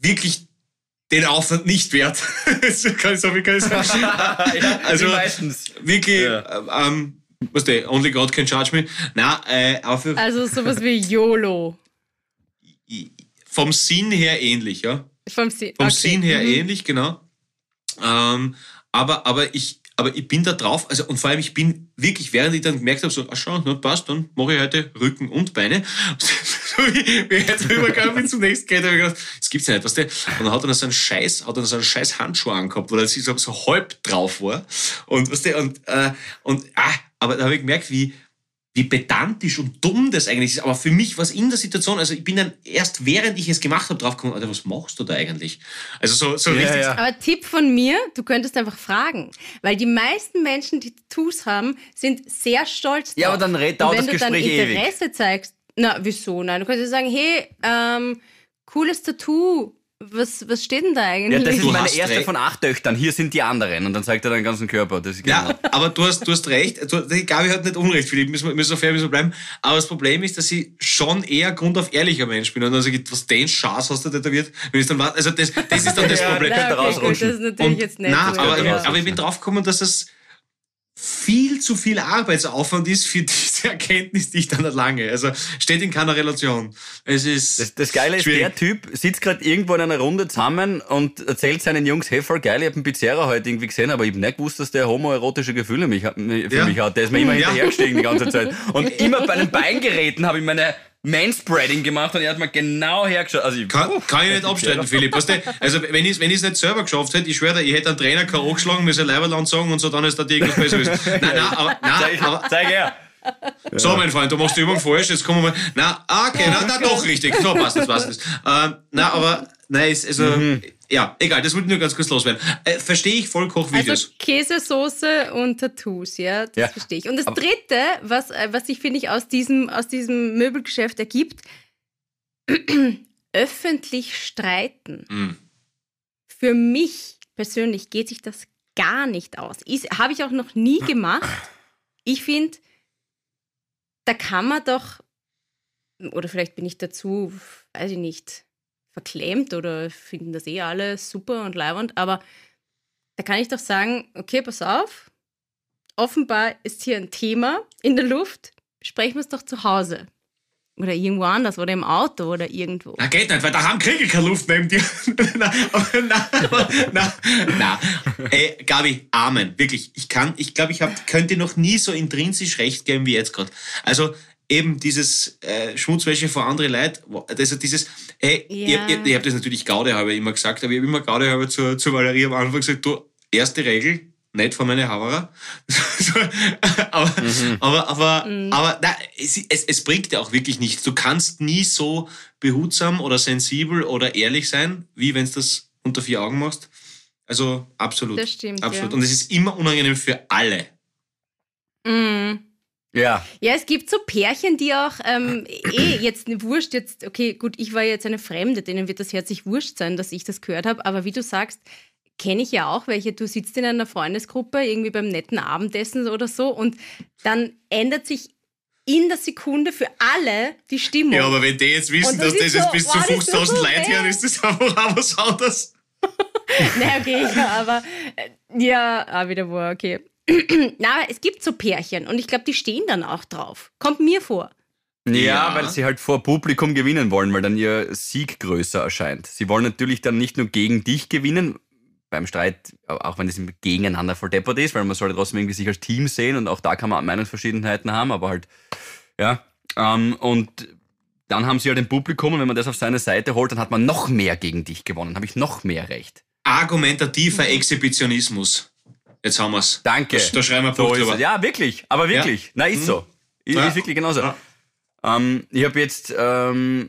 wirklich den Aufwand nicht wert. so kann ich so viel kann ich sagen. also Wie meistens. wirklich, Ja. äh, ähm, was der, only God can charge me. Na, äh, Also sowas wie YOLO. vom Sinn her ähnlich, ja. Vom, Si- Vom okay. Sinn her Mhm. ähnlich, genau. Ähm, aber, aber ich, aber ich bin da drauf, also und vor allem ich bin wirklich, während ich dann gemerkt habe, so, ach schau, na, passt, dann mache ich heute Rücken und Beine. so wie, wie jetzt rübergegangen bin zum nächsten Geld, habe ich gedacht, das gibt's ja nicht, weißt du? Und dann hat er noch so einen scheiß, hat er noch so einen scheiß Handschuh angehabt, wo er so, so halb drauf war. Und, weißt du, und, äh, und, ah, aber da habe ich gemerkt, wie, wie pedantisch und dumm das eigentlich ist. Aber für mich war es in der Situation, also ich bin dann erst während ich es gemacht habe, draufgekommen, Alter, was machst du da eigentlich? Also so, so Ja, richtig. ja. Aber Tipp von mir, du könntest einfach fragen. Weil die meisten Menschen, die Tattoos haben, sind sehr stolz drauf. Ja, aber dann red- dauert Und wenn das du dann Gespräch ewig. Interesse zeigst, na, wieso? Nein, du könntest sagen, hey, ähm, cooles Tattoo. Was, was steht denn da Ja, eigentlich? das ist Du meine erste recht. von acht Töchtern. Hier sind die anderen. Und dann zeigt er deinen ganzen Körper. Das ist genau. Ja, aber du hast, du hast recht. Du, die Gabi hat nicht Unrecht, Philipp. Müssen wir, müssen wir fair müssen wir bleiben. Aber das Problem ist, dass ich schon eher grundauf ehrlicher Mensch bin. Und dann sage ich, was den Schatz hast du tätowiert? Wenn ich dann warte, also das, das ist dann das Ja, Problem. Na, okay, gut, das ist natürlich Und, jetzt nett. nein, so, aber, aber ich bin draufgekommen, dass es viel zu viel Arbeitsaufwand ist für diese Erkenntnis, die ich dann erlange. Also steht in keiner Relation. Es ist Das, das Geile ist, der Typ sitzt gerade irgendwo in einer Runde zusammen und erzählt seinen Jungs, hey, voll geil, ich hab einen Pizzeria heute irgendwie gesehen, aber ich hab nicht gewusst, dass der homoerotische Gefühle mich, für Ja. mich hat. Der ist mir immer Ja. hinterhergestiegen die ganze Zeit. Und immer bei den Beingeräten habe ich meine Manspreading gemacht und er hat mir genau hergeschaut. Also ich, Kann, kann ich nicht der abstreiten. Philipp. Weißt du, also wenn ich es wenn ich's nicht selber geschafft hätte, ich schwöre dir, ich hätte einen Trainer K.O. geschlagen, mir sein Leiberland sagen und so, dann ist da irgendwas besser ist. Nein, nein, aber, nein, Zeig, aber zeig her. So, mein Freund, du machst die Übung falsch, jetzt kommen wir mal. Na, ah, okay, na, na, doch richtig. So passt das, passt das. Ähm, na, aber, nein, ist, also, Mhm. ja, egal, das wollte ich nur ganz kurz loswerden. Äh, Verstehe ich voll Kochvideos. Also Käsesoße und Tattoos, ja, das Ja. verstehe ich. Und das Dritte, was, äh, was sich, finde ich, aus diesem, aus diesem Möbelgeschäft ergibt, öffentlich streiten. Mhm. Für mich persönlich geht sich das gar nicht aus. Habe ich auch noch nie gemacht. Ich finde, da kann man doch, oder vielleicht bin ich dazu, weiß ich nicht, verklemmt oder finden das eh alle super und leibend, aber da kann ich doch sagen, okay, pass auf, offenbar ist hier ein Thema in der Luft, besprechen wir es doch zu Hause. Oder irgendwo anders oder im Auto oder irgendwo. Na, geht nicht, weil da haben Kriege keine Luft neben dir. na, na, na, na. Ey, Gabi, Amen. Wirklich. Ich kann, ich glaube, ich hab, könnte noch nie so intrinsisch recht geben wie jetzt gerade. Also, eben dieses äh, Schmutzwäsche vor andere Leute, also dieses, ey, Ja. ich, ich, ich habe das natürlich Gaudehalber immer gesagt, aber ich habe immer Gaudehalber zur, zur Valerie am Anfang gesagt, du, erste Regel, nicht vor meine Haverer. Aber, aber, aber, aber na, es, es, es bringt ja auch wirklich nichts. Du kannst nie so behutsam oder sensibel oder ehrlich sein, wie wenn du das unter vier Augen machst. Also absolut. Das stimmt, Absolut. ja. Und es ist immer unangenehm für alle. Mm. Ja. Ja, es gibt so Pärchen, die auch ähm, eh jetzt eine Wurscht, jetzt, okay, gut, ich war jetzt eine Fremde, denen wird das herzlich wurscht sein, dass ich das gehört habe, aber wie du sagst, kenne ich ja auch welche, du sitzt in einer Freundesgruppe, irgendwie beim netten Abendessen oder so und dann ändert sich in der Sekunde für alle die Stimmung. Ja, aber wenn die jetzt wissen, das dass das ist jetzt so, bis zu wow, das ist 50.000 so Leute fair. hören, ist das einfach auch was anderes. Na, okay, ja, aber äh, ja, ah, wieder wo, okay. Na, aber es gibt so Pärchen und ich glaube, die stehen dann auch drauf. Kommt mir vor. Ja, Ja. weil sie halt vor Publikum gewinnen wollen, weil dann ihr Sieg größer erscheint. Sie wollen natürlich dann nicht nur gegen dich gewinnen, beim Streit, auch wenn es gegeneinander verdeppert ist, weil man soll trotzdem irgendwie sich als Team sehen und auch da kann man Meinungsverschiedenheiten haben, aber halt, ja. Ähm, und dann haben sie halt ein Publikum und wenn man das auf seine Seite holt, dann hat man noch mehr gegen dich gewonnen, habe ich noch mehr Recht. Argumentativer Exhibitionismus. Jetzt haben wir's. Danke. Da, da schreiben wir ein So ist drüber. es. Ja, wirklich. Aber wirklich. Ja. Na, ist so. Ist, Ja. ist wirklich genauso. Ja. Ähm, ich habe jetzt ähm,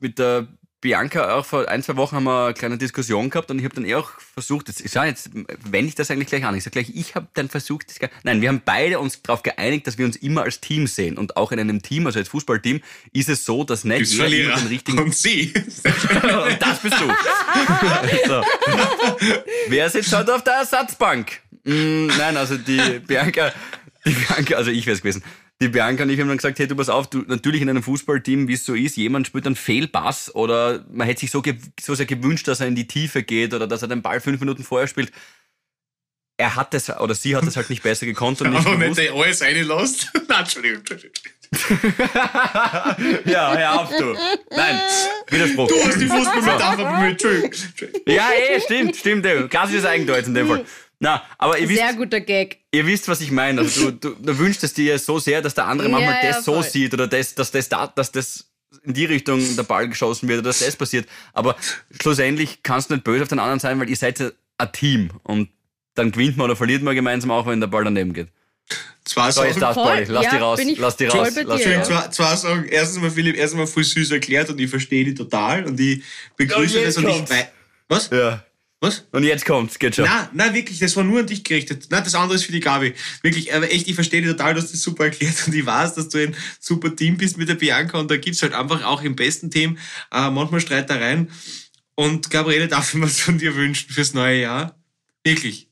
mit der Bianca auch vor ein, zwei Wochen haben wir eine kleine Diskussion gehabt und ich habe dann eh auch versucht, jetzt, ich sag jetzt wende ich das eigentlich gleich an. Ich sage gleich, ich habe dann versucht, das, nein, wir haben beide uns darauf geeinigt, dass wir uns immer als Team sehen. Und auch in einem Team, also als Fußballteam, ist es so, dass nicht jeder Verlierer. den richtigen Und sie. und das bist du. so. Wer sitzt heute auf der Ersatzbank? Mm, nein, also die Bianca, die Bianca, also ich wäre es gewesen. Die Bianca und ich haben dann gesagt, hey, du pass auf, du, natürlich in einem Fußballteam, wie es so ist, jemand spielt einen Fehlpass oder man hätte sich so, so sehr gewünscht, dass er in die Tiefe geht oder dass er den Ball fünf Minuten vorher spielt. Er hat es, oder sie hat es halt nicht besser gekonnt und nicht Aber gewusst. der alles reinlässt. Entschuldigung. Ja, hör auf, du. Nein, Widerspruch. Du hast die Fußballmetapher bemüht. Entschuldigung. Ja, eh, stimmt, stimmt. Klassisches Eigendeutsch in dem Fall. Na, aber ihr wisst, Sehr guter Gag. ihr wisst, was ich meine. Also du, du, du wünschst es dir so sehr, dass der andere Ja, manchmal ja, das so voll. sieht oder das, dass das, da, dass das in die Richtung der Ball geschossen wird oder dass das passiert. Aber schlussendlich kannst du nicht böse auf den anderen sein, weil ihr seid ja ein Team und dann gewinnt man oder verliert man gemeinsam auch, wenn der Ball daneben geht. Zwei So, Sachen. darfst du, Voll. Lass ja, die raus. Lass die raus. Lass dir, die ja. raus. Zwei, zwei Sachen. Erstens mal, Philipp, erstens mal voll süß erklärt und ich verstehe die total und ich begrüße Und das und ich kommt's. wei- Was? Ja. Was? Und jetzt kommt's, geht schon. Nein, nein, wirklich, das war nur an dich gerichtet. Nein, das andere ist für die Gabi. Wirklich, aber echt, ich verstehe total, du hast das super erklärt und ich weiß, dass du ein super Team bist mit der Bianca und da gibt's halt einfach auch im besten Team äh, manchmal Streitereien. Und Gabriele, darf ich mir was von dir wünschen fürs neue Jahr? Wirklich.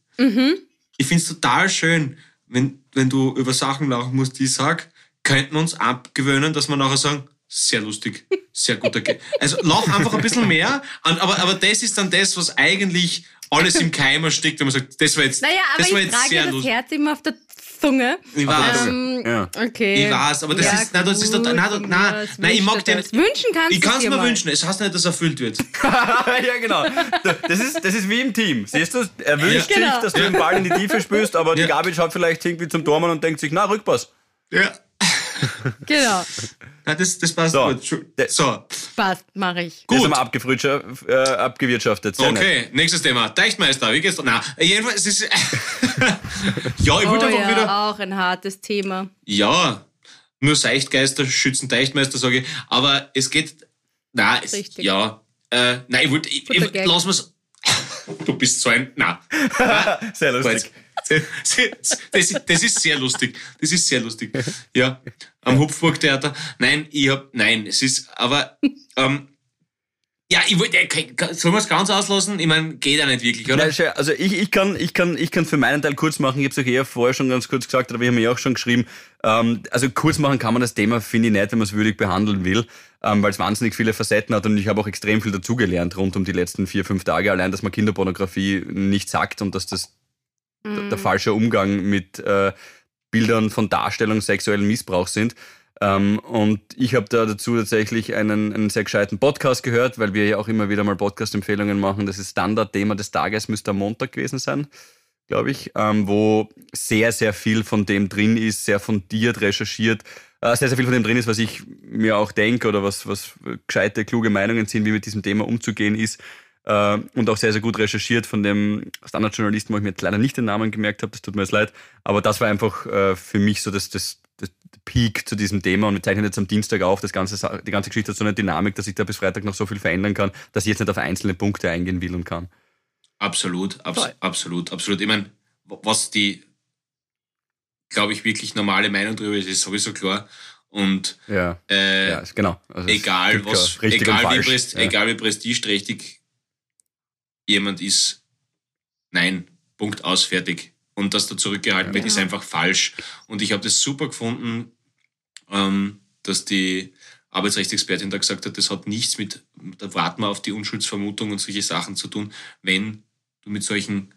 Ich find's total schön, wenn, wenn du über Sachen lachen musst, die ich sag, könnten wir uns abgewöhnen, dass wir nachher sagen, sehr lustig, sehr guter Gag. Also lach einfach ein bisschen mehr, aber, aber das ist dann das, was eigentlich alles im Keimer steckt, wenn man sagt, das war jetzt, Naja, aber das war ich jetzt trage sehr das lustig. Herz immer auf der Zunge. Ich weiß. Ähm, Ja. Okay. Ich weiß, aber das Ja, ist, nein, das ist, nein, nein, nein, nein, ich mag du den, das? Wünschen kannst ich kann's dir mir mal. wünschen, es heißt nicht, dass erfüllt wird. ja, genau. Das ist, das ist wie im Team. Siehst du? Er wünscht Ja. Genau. sich, dass du den Ball in die Tiefe spürst, aber die. Gabi schaut vielleicht irgendwie zum Tormann und denkt sich, na, Rückpass. Ja. Genau. Nein, das, das passt So. gut. So, Passt, mache ich. Das Gut. haben wir äh, abgewirtschaftet. Sehr nett. okay, nächstes Thema. Teichtmeister, wie geht's? Na, jedenfalls, es ist, ja, ich Oh wollte einfach ja, wieder, auch ein hartes Thema. Ja, nur Seichtgeister schützen Teichtmeister, sage ich. Aber es geht. Nein, es, Richtig. ja. Äh, nein, ich wollte. Gag. lass mal's. Du bist so ein. Nein. Sehr lustig. Das, ist- das ist sehr lustig. Das ist sehr lustig. Ja. Am Hupfburg-Theater. Nein, ich hab. Nein, es ist. Aber. Ähm, ja, ich wollte. äh, Sollen wir es ganz auslassen? Ich meine, geht ja nicht wirklich, oder? Nein, also ich, ich kann ich kann ich kann für meinen Teil kurz machen. Ich habe es euch eher vorher schon ganz kurz gesagt, aber wir haben ja auch schon geschrieben. Ähm, also kurz machen kann man das Thema, finde ich nicht, wenn man es würdig behandeln will, ähm, weil es wahnsinnig viele Facetten hat und ich habe auch extrem viel dazugelernt rund um die letzten vier fünf Tage. Allein, dass man Kinderpornografie nicht sagt und dass das der, der falsche Umgang mit äh, Bildern von Darstellung sexuellen Missbrauchs sind. Ähm, und ich habe da dazu tatsächlich einen, einen sehr gescheiten Podcast gehört, weil wir ja auch immer wieder mal Podcast-Empfehlungen machen. Das ist Standardthema des Tages, müsste am Montag gewesen sein, glaube ich, ähm, wo sehr, sehr viel von dem drin ist, sehr fundiert, recherchiert, äh, sehr, sehr viel von dem drin ist, was ich mir auch denke oder was, was gescheite, kluge Meinungen sind, wie mit diesem Thema umzugehen ist. Äh, und auch sehr, sehr gut recherchiert von dem Standardjournalisten, wo ich mir jetzt leider nicht den Namen gemerkt habe, das tut mir jetzt leid. Aber das war einfach äh, für mich so das, das, das Peak zu diesem Thema und wir zeichnen jetzt am Dienstag auf. Das ganze, die ganze Geschichte hat so eine Dynamik, dass ich da bis Freitag noch so viel verändern kann, dass ich jetzt nicht auf einzelne Punkte eingehen will und kann. Absolut, abs Voll. absolut, absolut. Ich meine, was die, glaube ich, wirklich normale Meinung darüber ist, ist sowieso klar. Und Ja, äh, ja genau. Also egal was, egal und wie, Ja. egal wie prestigeträchtig jemand ist, nein, Punkt aus, fertig. Und dass da zurückgehalten wird, ist einfach falsch. Und ich habe das super gefunden, ähm, dass die Arbeitsrechtsexpertin da gesagt hat, das hat nichts mit, da warten wir auf die Unschuldsvermutung und solche Sachen zu tun, wenn du mit solchen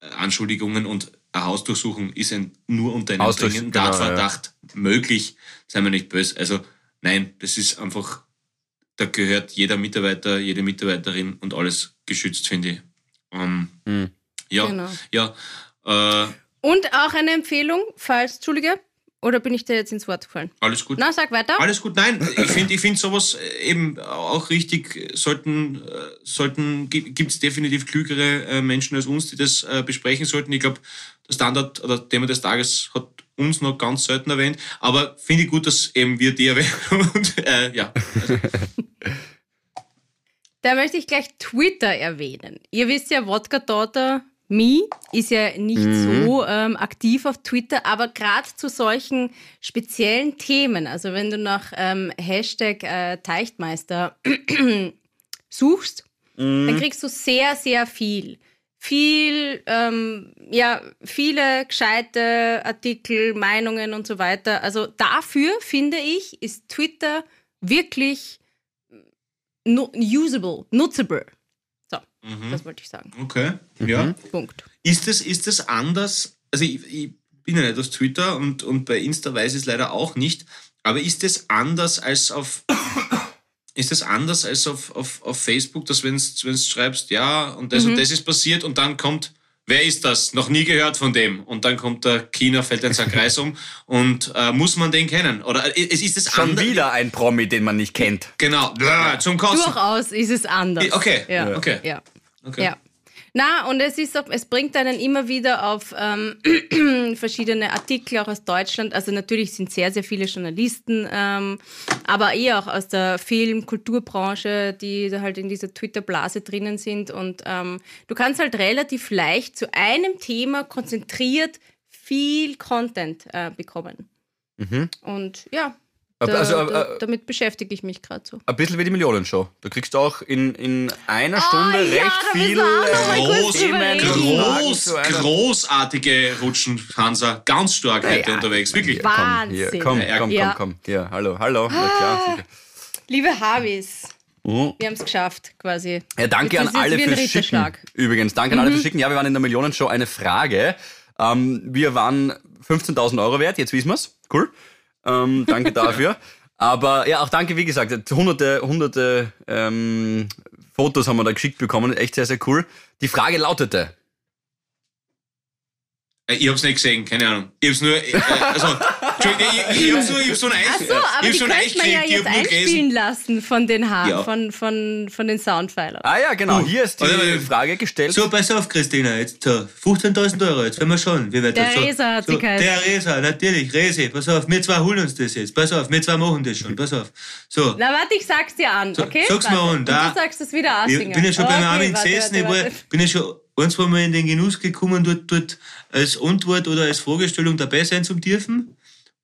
äh, Anschuldigungen und eine Hausdurchsuchung ist ein, nur unter einem Hausdurch- dringenden genau, Tatverdacht möglich, seien wir nicht böse. Also nein, das ist einfach, da gehört jeder Mitarbeiter, jede Mitarbeiterin und alles geschützt, finde ich. Ähm, Hm. ja, Genau. ja. Äh, Und auch eine Empfehlung, falls, Entschuldige, oder bin ich dir jetzt ins Wort gefallen? alles gut. Na, sag weiter. Alles gut, nein, ich finde ich find sowas eben auch richtig, sollten, äh, sollten gibt es definitiv klügere äh, Menschen als uns, die das äh, besprechen sollten. Ich glaube, der Standard oder Thema des Tages hat uns noch ganz selten erwähnt, aber finde ich gut, dass eben wir die erwähnen und äh, ja, also, Da möchte ich gleich Twitter erwähnen. Ihr wisst ja, Wodka Daughter Me ist ja nicht so ähm, aktiv auf Twitter, aber gerade zu solchen speziellen Themen, also wenn du nach ähm, Hashtag äh, Teichtmeister suchst, dann kriegst du sehr, sehr viel. Viel, ähm, ja, viele gescheite Artikel, Meinungen und so weiter. Also dafür finde ich, ist Twitter wirklich nu usable, nutzable. So, das wollte ich sagen. Okay, ja. Punkt. Ist es, ist es anders? Also ich, ich bin ja nicht aus Twitter und, und bei Insta weiß ich es leider auch nicht. Aber ist es anders als auf ist es anders als auf, auf, auf Facebook, dass wenn du schreibst, ja, und das und das ist passiert und dann kommt, wer ist das? Noch nie gehört von dem. Und dann kommt der China, fällt ein Kreis um und äh, muss man den kennen? Oder äh, es ist es Schon anders? wieder ein Promi, den man nicht kennt. Genau, Bäh, zum Kotzen. Durchaus ist es anders. Okay, Ja. okay. Ja. okay. Ja. Na, und es ist auch, es bringt einen immer wieder auf ähm, verschiedene Artikel, auch aus Deutschland. Also natürlich sind sehr, sehr viele Journalisten, ähm, aber eh auch aus der Film-, Kulturbranche, die da halt in dieser Twitter-Blase drinnen sind. Und ähm, du kannst halt relativ leicht zu einem Thema konzentriert viel Content äh, bekommen. Und ja, da, also, da, äh, damit beschäftige ich mich gerade so. Ein bisschen wie die Millionenshow. Da kriegst du auch in, in einer Stunde Ah, ja, recht da müssen viel wir kurz Groß, groß, großartige Rutschen, Hansa. Ganz stark heute Ja. unterwegs. Wirklich. Komm, Wahnsinn. hier, komm, Ja, komm, ja. komm, komm. Hier, hallo, hallo. Sicher. Liebe Harvis, Mhm. wir haben es geschafft, quasi. Ja, danke an es alle fürs Schicken. Übrigens, danke an alle fürs Schicken. Ja, wir waren in der Millionenshow eine Frage. Ähm, wir waren 15.000 Euro wert, jetzt wissen wir's. Cool. Ähm, danke dafür. Aber ja, auch danke, wie gesagt, hunderte, hunderte ähm, Fotos haben wir da geschickt bekommen. Echt sehr, sehr cool. Die Frage lautete, Äh, Ich hab's nicht gesehen, keine Ahnung. Ich hab's nur, äh, also, Entschuldigung, ich, ich nur, ich hab's so ein Eis, Ach so, ich aber die so könnte man ja ich jetzt hab einspielen lassen von den Haaren, Ja. von, von, von den Soundpfeilern. ah ja, genau, Uh, hier ist die warte. Frage gestellt. So, pass auf, Christina, jetzt so, 15.000 Euro, jetzt werden wir schauen, wie weit Der das so, Resa hat so, sie geheißen. Der Resa, natürlich, Rese, pass auf, wir zwei holen uns das jetzt, pass auf, wir zwei machen das schon, pass auf. So, Na, warte, ich sag's dir an, okay? sag's mir an, Und da. du sagst es wieder ich aussingen. bin ja schon beim okay, Armin warte, ich war, bin ja schon ein, zwei Mal in den Genuss gekommen, dort, dort als Antwort oder als Fragestellung dabei sein zu dürfen.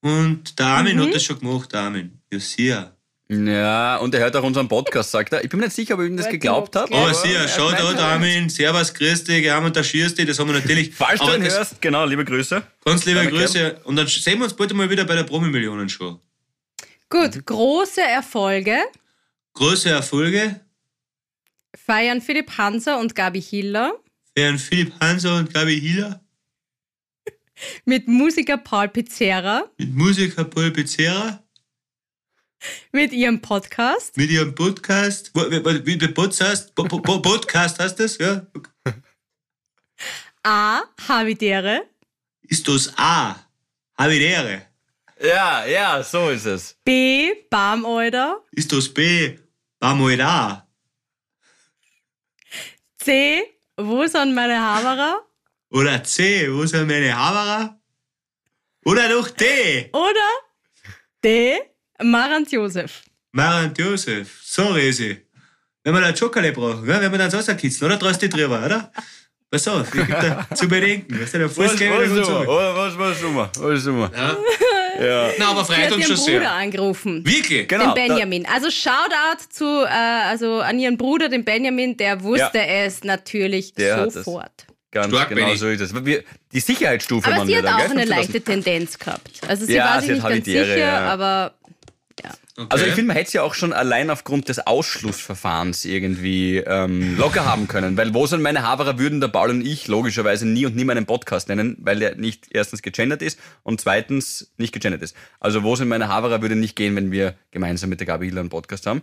Und der Armin Mhm. hat das schon gemacht, der Armin. Ja, sehr. Ja, und er hört auch unseren Podcast, sagt er. Ich bin mir nicht sicher, ob ich ihm das geglaubt habe. okay. Aber sehr, schau da, Armin, servus, grüß dich, Armin, da schierst dich, das haben wir natürlich. Falls du aber ihn das- hörst, genau, liebe Grüße. Ganz liebe Danke. Grüße. Und dann sehen wir uns bald mal wieder bei der Promi-Millionen-Show. Gut, große Erfolge Große Erfolge feiern Philipp Hanser und Gabi Hiller wären Philipp Hanser und Gabi Hiller mit Musiker Paul Pizzerra mit Musiker Paul Pizzerra, mit ihrem Podcast mit ihrem Podcast. Wie, der Podcast? Podcast heißt das? Ja. A. Havidere Ist das A? Havidere. Ja, ja, so ist es. B. Barmeuder Ist das B? Bamoida. C. Wo sind meine Haberer? Oder C? Wo sind meine Haberer? Oder doch D? Oder D. Marant Josef. Marant Josef. So, Resi. Wenn wir da Schokolade brauchen, gell? wenn wir dann rauskitzeln, oder? Traust du dich drüber, oder? Pass auf, ich geb dir zu bedenken. Weißt du, der Was, Fußgänger was, was, so. was, was, was, was, was, Ja. Ja. Na, aber freut hat uns ihren schon Bruder sehr. angerufen. Wirklich? Genau. den Benjamin. Also Shoutout zu, äh, also an ihren Bruder, den Benjamin, der wusste Ja. es natürlich Der hat es. sofort. Ganz Stark, genau so ist es. Die Sicherheitsstufe Aber waren sie wir hat dann, auch gell? eine 15.000. leichte Tendenz gehabt. Also sie Ja, war sich nicht ganz Habitäre, sicher, ja. aber Okay. Also ich finde, man hätte es ja auch schon allein aufgrund des Ausschlussverfahrens irgendwie ähm, locker haben können. Weil wo sind meine Haberer, würden der Paul und ich logischerweise nie und nie meinen Podcast nennen, weil der nicht erstens gegendert ist und zweitens nicht gegendert ist. Also wo sind meine Haberer würde nicht gehen, wenn wir gemeinsam mit der Gabi Hiller einen Podcast haben.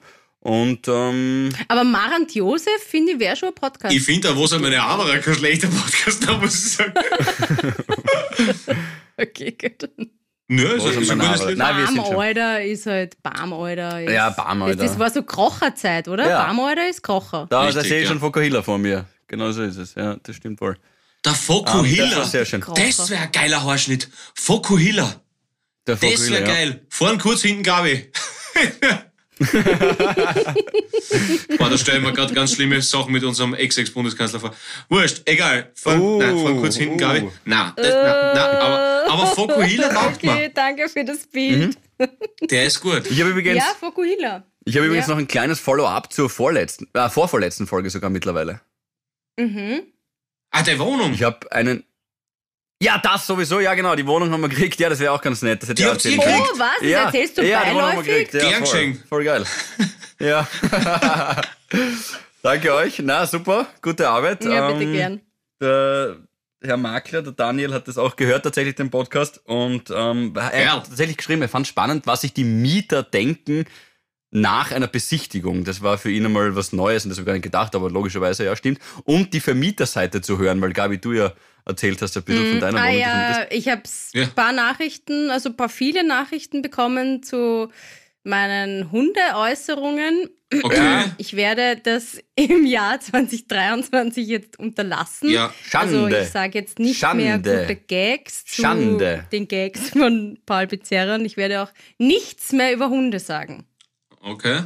Und ähm, aber Marant Josef, finde ich, wäre schon ein Podcast. Ich finde, da wo sind meine Haberer kein schlechter Podcast, da muss ich sagen. okay, gut. Nö, ist ein, ist ein gutes? Lied. Barmeuder ist halt Barmeuder. Ist, Ja, Barmeuder. Das, war so Krocherzeit, oder? Ja. Barmeuder ist Krocher. da, sehe ich ja. schon Foco Hiller vor mir. Genau so ist es. Ja, das stimmt wohl. Der Foku Ah, das wäre ein geiler Haarschnitt. Foku Hiller. Der Foco Das wäre ja. geil. Vorn kurz, hinten Gabi. Boah, da stellen wir gerade ganz schlimme Sachen mit unserem Ex-Ex-Bundeskanzler vor. Wurscht, egal. Vorn, Uh, nein, vorn kurz, hinten uh. Gabi. Nein, das, nein, nein, aber, aber Foku Hiller taugt Okay, mir. danke für das Bild. Der ist gut. Ich habe übrigens, Ja, Fokuhila. ich habe übrigens Ja. noch ein kleines Follow-up zur vorletzten, äh, vorvorletzten Folge sogar mittlerweile. Mhm. Ah, der Wohnung. Ich habe einen. Ja, das sowieso, ja genau, die Wohnung haben wir gekriegt, ja, das wäre auch ganz nett. Das hätte Die ich habt erzählen können. Oh, was? Das Ja, erzählst du ja, die Wohnung haben wir beiläufig? gekriegt. Ja, Gern voll, voll geil. Ja. Danke euch. Na, super. Gute Arbeit. Ja, bitte Ähm, gern. Der Herr Makler, der Daniel, hat das auch gehört, tatsächlich, den Podcast. Und ähm, er Geil. hat tatsächlich geschrieben, er fand spannend, was sich die Mieter denken nach einer Besichtigung. Das war für ihn einmal was Neues und das habe ich gar nicht gedacht, aber logischerweise, ja, stimmt. Und die Vermieterseite zu hören, weil Gabi, du ja erzählt hast ein bisschen von deiner Ah ja, ich habe Ja. ein paar Nachrichten, also ein paar viele Nachrichten bekommen zu meinen Hundeäußerungen. Okay. Ich werde das im Jahr 2023 jetzt unterlassen. Ja. Schande. Also ich sage jetzt nicht Schande. mehr gute Gags zu Schande. den Gags von Paul Pizzerra und ich werde auch nichts mehr über Hunde sagen. Okay.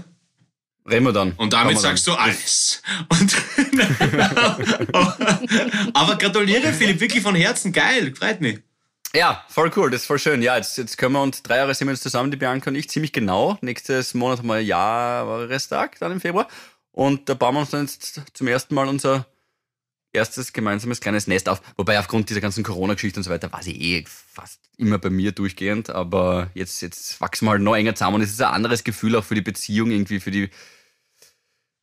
Reden wir dann. Und damit wir dann. sagst du alles. Und Aber gratuliere, Philipp, wirklich von Herzen. Geil, freut mich. Ja, voll cool, das ist voll schön. Ja, jetzt, jetzt können wir uns, drei Jahre sind wir jetzt zusammen, die Bianca und ich, ziemlich genau. Nächstes Monat haben wir Jahrestag, dann im Februar. Und da bauen wir uns dann jetzt zum ersten Mal unser erstes gemeinsames kleines Nest auf. Wobei aufgrund dieser ganzen Corona-Geschichte und so weiter war sie eh fast immer bei mir durchgehend. Aber jetzt, jetzt wachsen wir halt noch enger zusammen und es ist ein anderes Gefühl auch für die Beziehung, irgendwie für die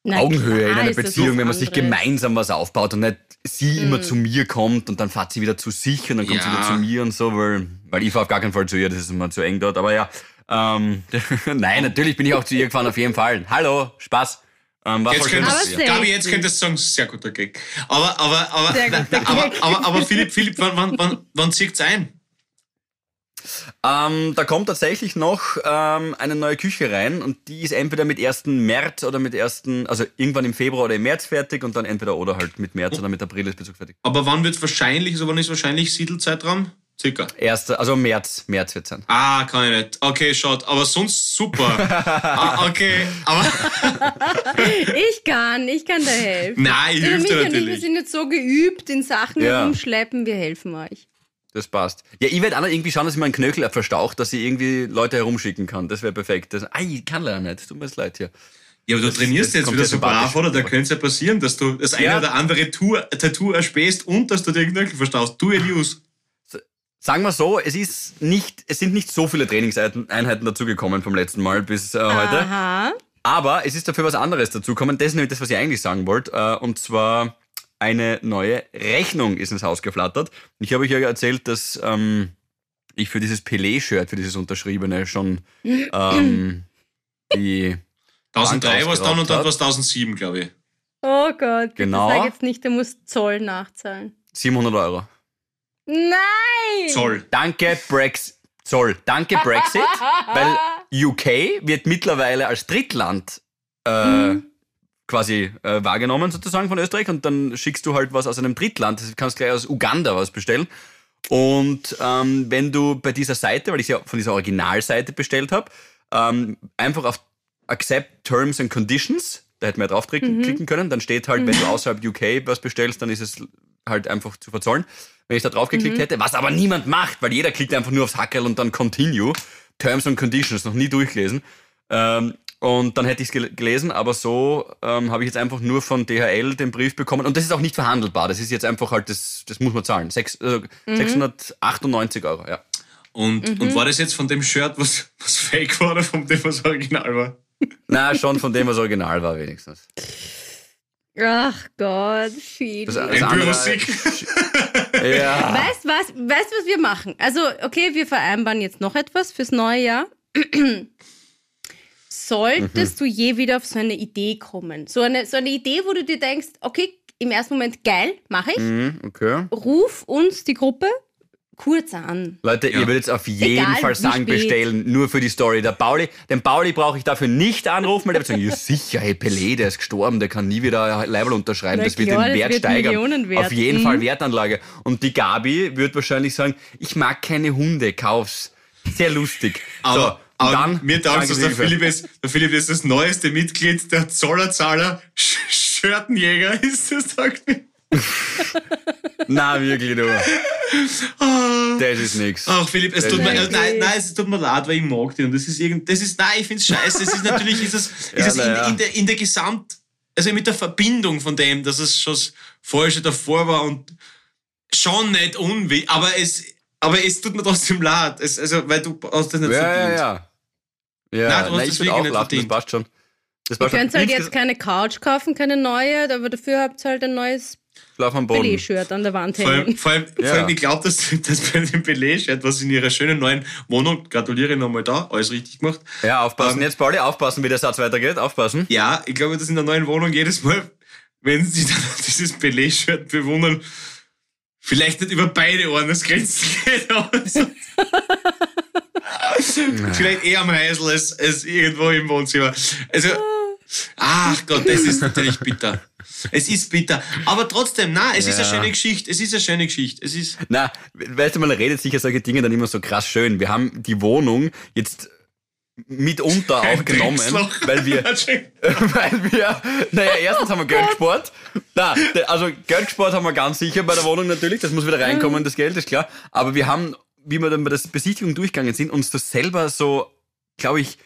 Na Augenhöhe klar in einer Beziehung, wenn man sich anderes. gemeinsam was aufbaut und nicht sie immer zu mir kommt und dann fährt sie wieder zu sich und dann kommt sie Ja. wieder zu mir und so, weil, weil ich fahre auf gar keinen Fall zu ihr, das ist immer zu eng dort. Aber ja, ähm, nein, natürlich bin ich auch zu ihr gefahren, auf jeden Fall. Hallo, Spaß. Ähm, war Jetzt voll schön, könntest, dass Aber sie- sehr Gabi, jetzt könntest du sagen, sehr guter Gag. Aber, aber, aber, aber, aber, aber Philipp, Philipp, wann, wann, wann, wann zieht's ein? Ähm, da kommt tatsächlich noch ähm, eine neue Küche rein und die ist entweder mit 1. März oder mit 1., also irgendwann im Februar oder im März fertig und dann entweder oder halt mit März oder mit April ist Bezug fertig. Aber wann wird wahrscheinlich, also wann ist wahrscheinlich Siedelzeitraum? Circa. Erster, also März, März wird sein. Ah, kann ich nicht. Okay, schaut. Aber sonst super. ah, okay, aber Ich kann, ich kann da helfen. nein, ich Der hilf dir Michael und ich, wir natürlich. sind jetzt so geübt in Sachen Ja. herumschleppen, wir helfen euch. Das passt. Ja, ich werde auch noch irgendwie schauen, dass ich meinen Knöchel verstaucht, dass ich irgendwie Leute herumschicken kann. Das wäre perfekt. Das, ah, ich kann leider nicht. Tut mir leid hier. Ja, aber du Das- trainierst das jetzt wieder ja so brav, oder? Da könnte es ja passieren, dass du das eine Ja. oder andere Tour, Tattoo erspähst und dass du dir den Knöchel verstaust. Do it use. Sagen wir so, es ist nicht, es sind nicht so viele Trainingseinheiten dazugekommen vom letzten Mal bis äh, heute. Aha. Aber es ist dafür was anderes dazugekommen. Das ist nämlich das, was ich eigentlich sagen wollte. Äh, und zwar eine neue Rechnung ist ins Haus geflattert. Ich habe euch ja erzählt, dass ähm, ich für dieses Pelé-Shirt, für dieses unterschriebene schon ähm, die 1003 war es dann und dann war es 1007, glaube ich. Oh Gott, Genau. sag jetzt nicht, du musst Zoll nachzahlen. 700 Euro. Nein! Zoll. Danke Brexit. Zoll. Danke Brexit, weil UK wird mittlerweile als Drittland äh, quasi äh, wahrgenommen sozusagen von Österreich und dann schickst du halt was aus einem Drittland. Du kannst gleich aus Uganda was bestellen. Und ähm, wenn du bei dieser Seite, weil ich sie ja von dieser Originalseite bestellt habe, ähm, einfach auf Accept Terms and Conditions, da hätten wir ja draufklicken klicken können, dann steht halt, wenn du außerhalb UK was bestellst, dann ist es halt einfach zu verzollen. Wenn ich da drauf geklickt hätte, was aber niemand macht, weil jeder klickt einfach nur aufs Hackerl und dann Continue, Terms and Conditions, noch nie durchgelesen. Ähm, und dann hätte ich es gelesen, aber so ähm, habe ich jetzt einfach nur von DHL den Brief bekommen. Und das ist auch nicht verhandelbar. Das ist jetzt einfach halt, das, das muss man zahlen. Sechs, äh, 698 Euro, ja. Und, und war das jetzt von dem Shirt, was, was fake war oder von dem, was original war? Na, schon von dem, was original war, wenigstens. Ach Gott, viel. Das, das Bürosick. Ja. Weißt was, weißt was wir machen? Also, okay, wir vereinbaren jetzt noch etwas fürs neue Jahr. Solltest du je wieder auf so eine Idee kommen, so eine, so eine Idee, wo du dir denkst, okay, im ersten Moment geil, mache ich, Mhm, okay. ruf uns die Gruppe kurz an. Leute, Ja. ihr würdet auf jeden Egal, Fall sagen, spät. bestellen, nur für die Story. Der Pauli, den Pauli brauche ich dafür nicht anrufen, weil der wird sagen, ja sicher, hey Pelé, der ist gestorben, der kann nie wieder ein Leibel unterschreiben, Na das wird klar, den das Wert wird steigern. Millionen wert. Auf jeden Mhm. Fall Wertanlage. Und die Gabi wird wahrscheinlich sagen, ich mag keine Hunde, kauf's. Sehr lustig. Aber, so, und aber dann mir taugt es, sagen der Philipp, ist, der Philipp ist das neueste Mitglied der Zollerzahler Sch Schörtenjäger ist das, sagt mir. Na, wirklich, du. Ah. Das ist nix. Ach, Philipp, es tut mir, äh, nein, nein, es tut mir leid, weil ich mag dich. Und das ist irgend, das ist, nein, ich find's scheiße. Es ist natürlich, ist es, ist Ja, es in, ja. in, der, in der Gesamt, also mit der Verbindung von dem, dass es schon vorher schon davor war und schon nicht unwichtig, aber es, aber es tut mir trotzdem leid, es, also, weil du hast das nicht Ja, ja, verdient. ja. Ja, Nein, hast nein, das ich würde auch nicht lachen, das passt schon. Das Ihr passt schon. könnt halt jetzt keine Couch kaufen, keine neue, aber dafür habt ihr halt ein neues. Belay-Shirt an der Wand Vor allem, hängen. vor allem, Ja. vor allem ich glaube, dass, dass bei dem Beleg, was in ihrer schönen neuen Wohnung, gratuliere nochmal da, alles richtig gemacht. Ja, aufpassen Ähm, jetzt, Pauli, aufpassen, wie der Satz weitergeht, aufpassen. Ja, ich glaube, dass in der neuen Wohnung jedes Mal, wenn sie dann dieses Beleg-Shirt bewundern, vielleicht nicht über beide Ohren das Grenzen geht, so. vielleicht eher am Heisel als, als irgendwo im Wohnzimmer. Also, ach Gott, das ist natürlich bitter. Es ist bitter. Aber trotzdem, na, es ist eine Ja. schöne Geschichte. Es ist eine schöne Geschichte. Es ist, Na, weißt du, man redet sich ja solche Dinge dann immer so krass schön. Wir haben die Wohnung jetzt mitunter auch genommen, weil wir, weil wir, naja, erstens haben wir Geld gespart. Na, also Geld gespart haben wir ganz sicher bei der Wohnung natürlich, das muss wieder reinkommen, das Geld, ist klar. Aber wir haben, wie wir dann bei der Besichtigung durchgegangen sind, uns das selber so, glaube ich,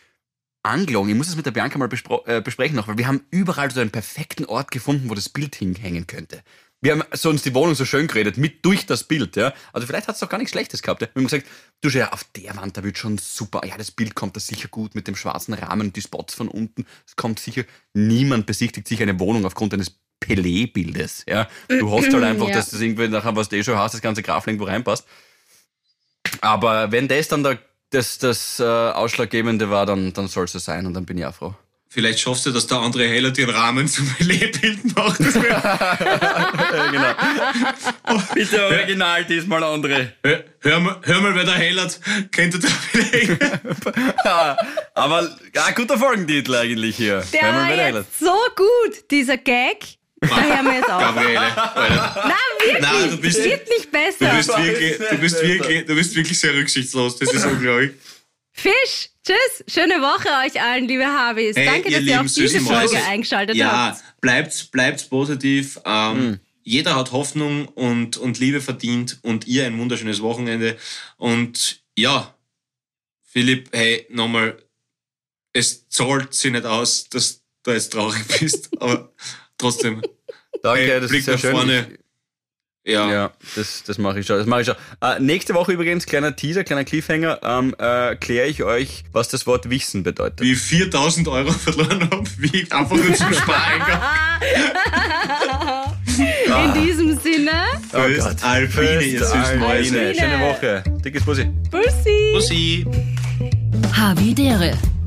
angelogen. Ich muss es mit der Bianca mal äh, besprechen noch, weil wir haben überall so einen perfekten Ort gefunden, wo das Bild hinhängen könnte. Wir haben so uns die Wohnung so schön geredet, mit durch das Bild, ja. Also vielleicht hat es doch gar nichts Schlechtes gehabt. Ja? Wir haben gesagt, du schau, ja, auf der Wand, da wird schon super. Ja, das Bild kommt da sicher gut mit dem schwarzen Rahmen und die Spots von unten. Es kommt sicher, niemand besichtigt sich eine Wohnung aufgrund eines Pelé-Bildes, ja. Du hoffst halt einfach, Ja. dass das irgendwie nachher, was du eh schon hast, das ganze Graf irgendwo reinpasst. Aber wenn das dann der, das, das äh, Ausschlaggebende war, dann, dann soll es so sein und dann bin ich auch froh. vielleicht schaffst du, dass der andere Heller einen Rahmen zum Belegbild macht. genau. Bitte original, diesmal andere. hör, hör, mal, hör mal, wer da hellert, kennt ihr da belegen? Aber ja, guter Folgentitel eigentlich hier. Der Wenn man war so gut, dieser Gag. Da hören wir jetzt auf. Gabriele. Na, wirklich, Nein, du bist- wird nicht Du besser. bist, wirklich, du, bist wirklich, du bist wirklich sehr rücksichtslos, das ist unglaublich. Fisch, tschüss, schöne Woche euch allen, liebe Habis. Hey, Danke, ihr dass ihr auch diese Folge Mäuse. eingeschaltet Ja, habt. bleibt, bleibt positiv. Ähm, Jeder hat Hoffnung und, und Liebe verdient und ihr ein wunderschönes Wochenende. Und ja, Philipp, hey, nochmal, es zahlt sich nicht aus, dass du jetzt traurig bist, aber trotzdem, Danke, Hey, das Blick ist sehr nach schön. vorne. ja. Ja, das, das mache ich schon. Das mache ich schon. Äh, nächste Woche übrigens, kleiner Teaser, kleiner Cliffhanger, ähm, äh, kläre ich euch, was das Wort Wichsen bedeutet. wie ich 4000 Euro verloren habe, wie ich einfach nur zum Sparen In diesem Sinne, Föst Alpine, ihr süßen Mäuse. Schöne Woche. Dickes Bussi. Bussi. Bussi. Havidere.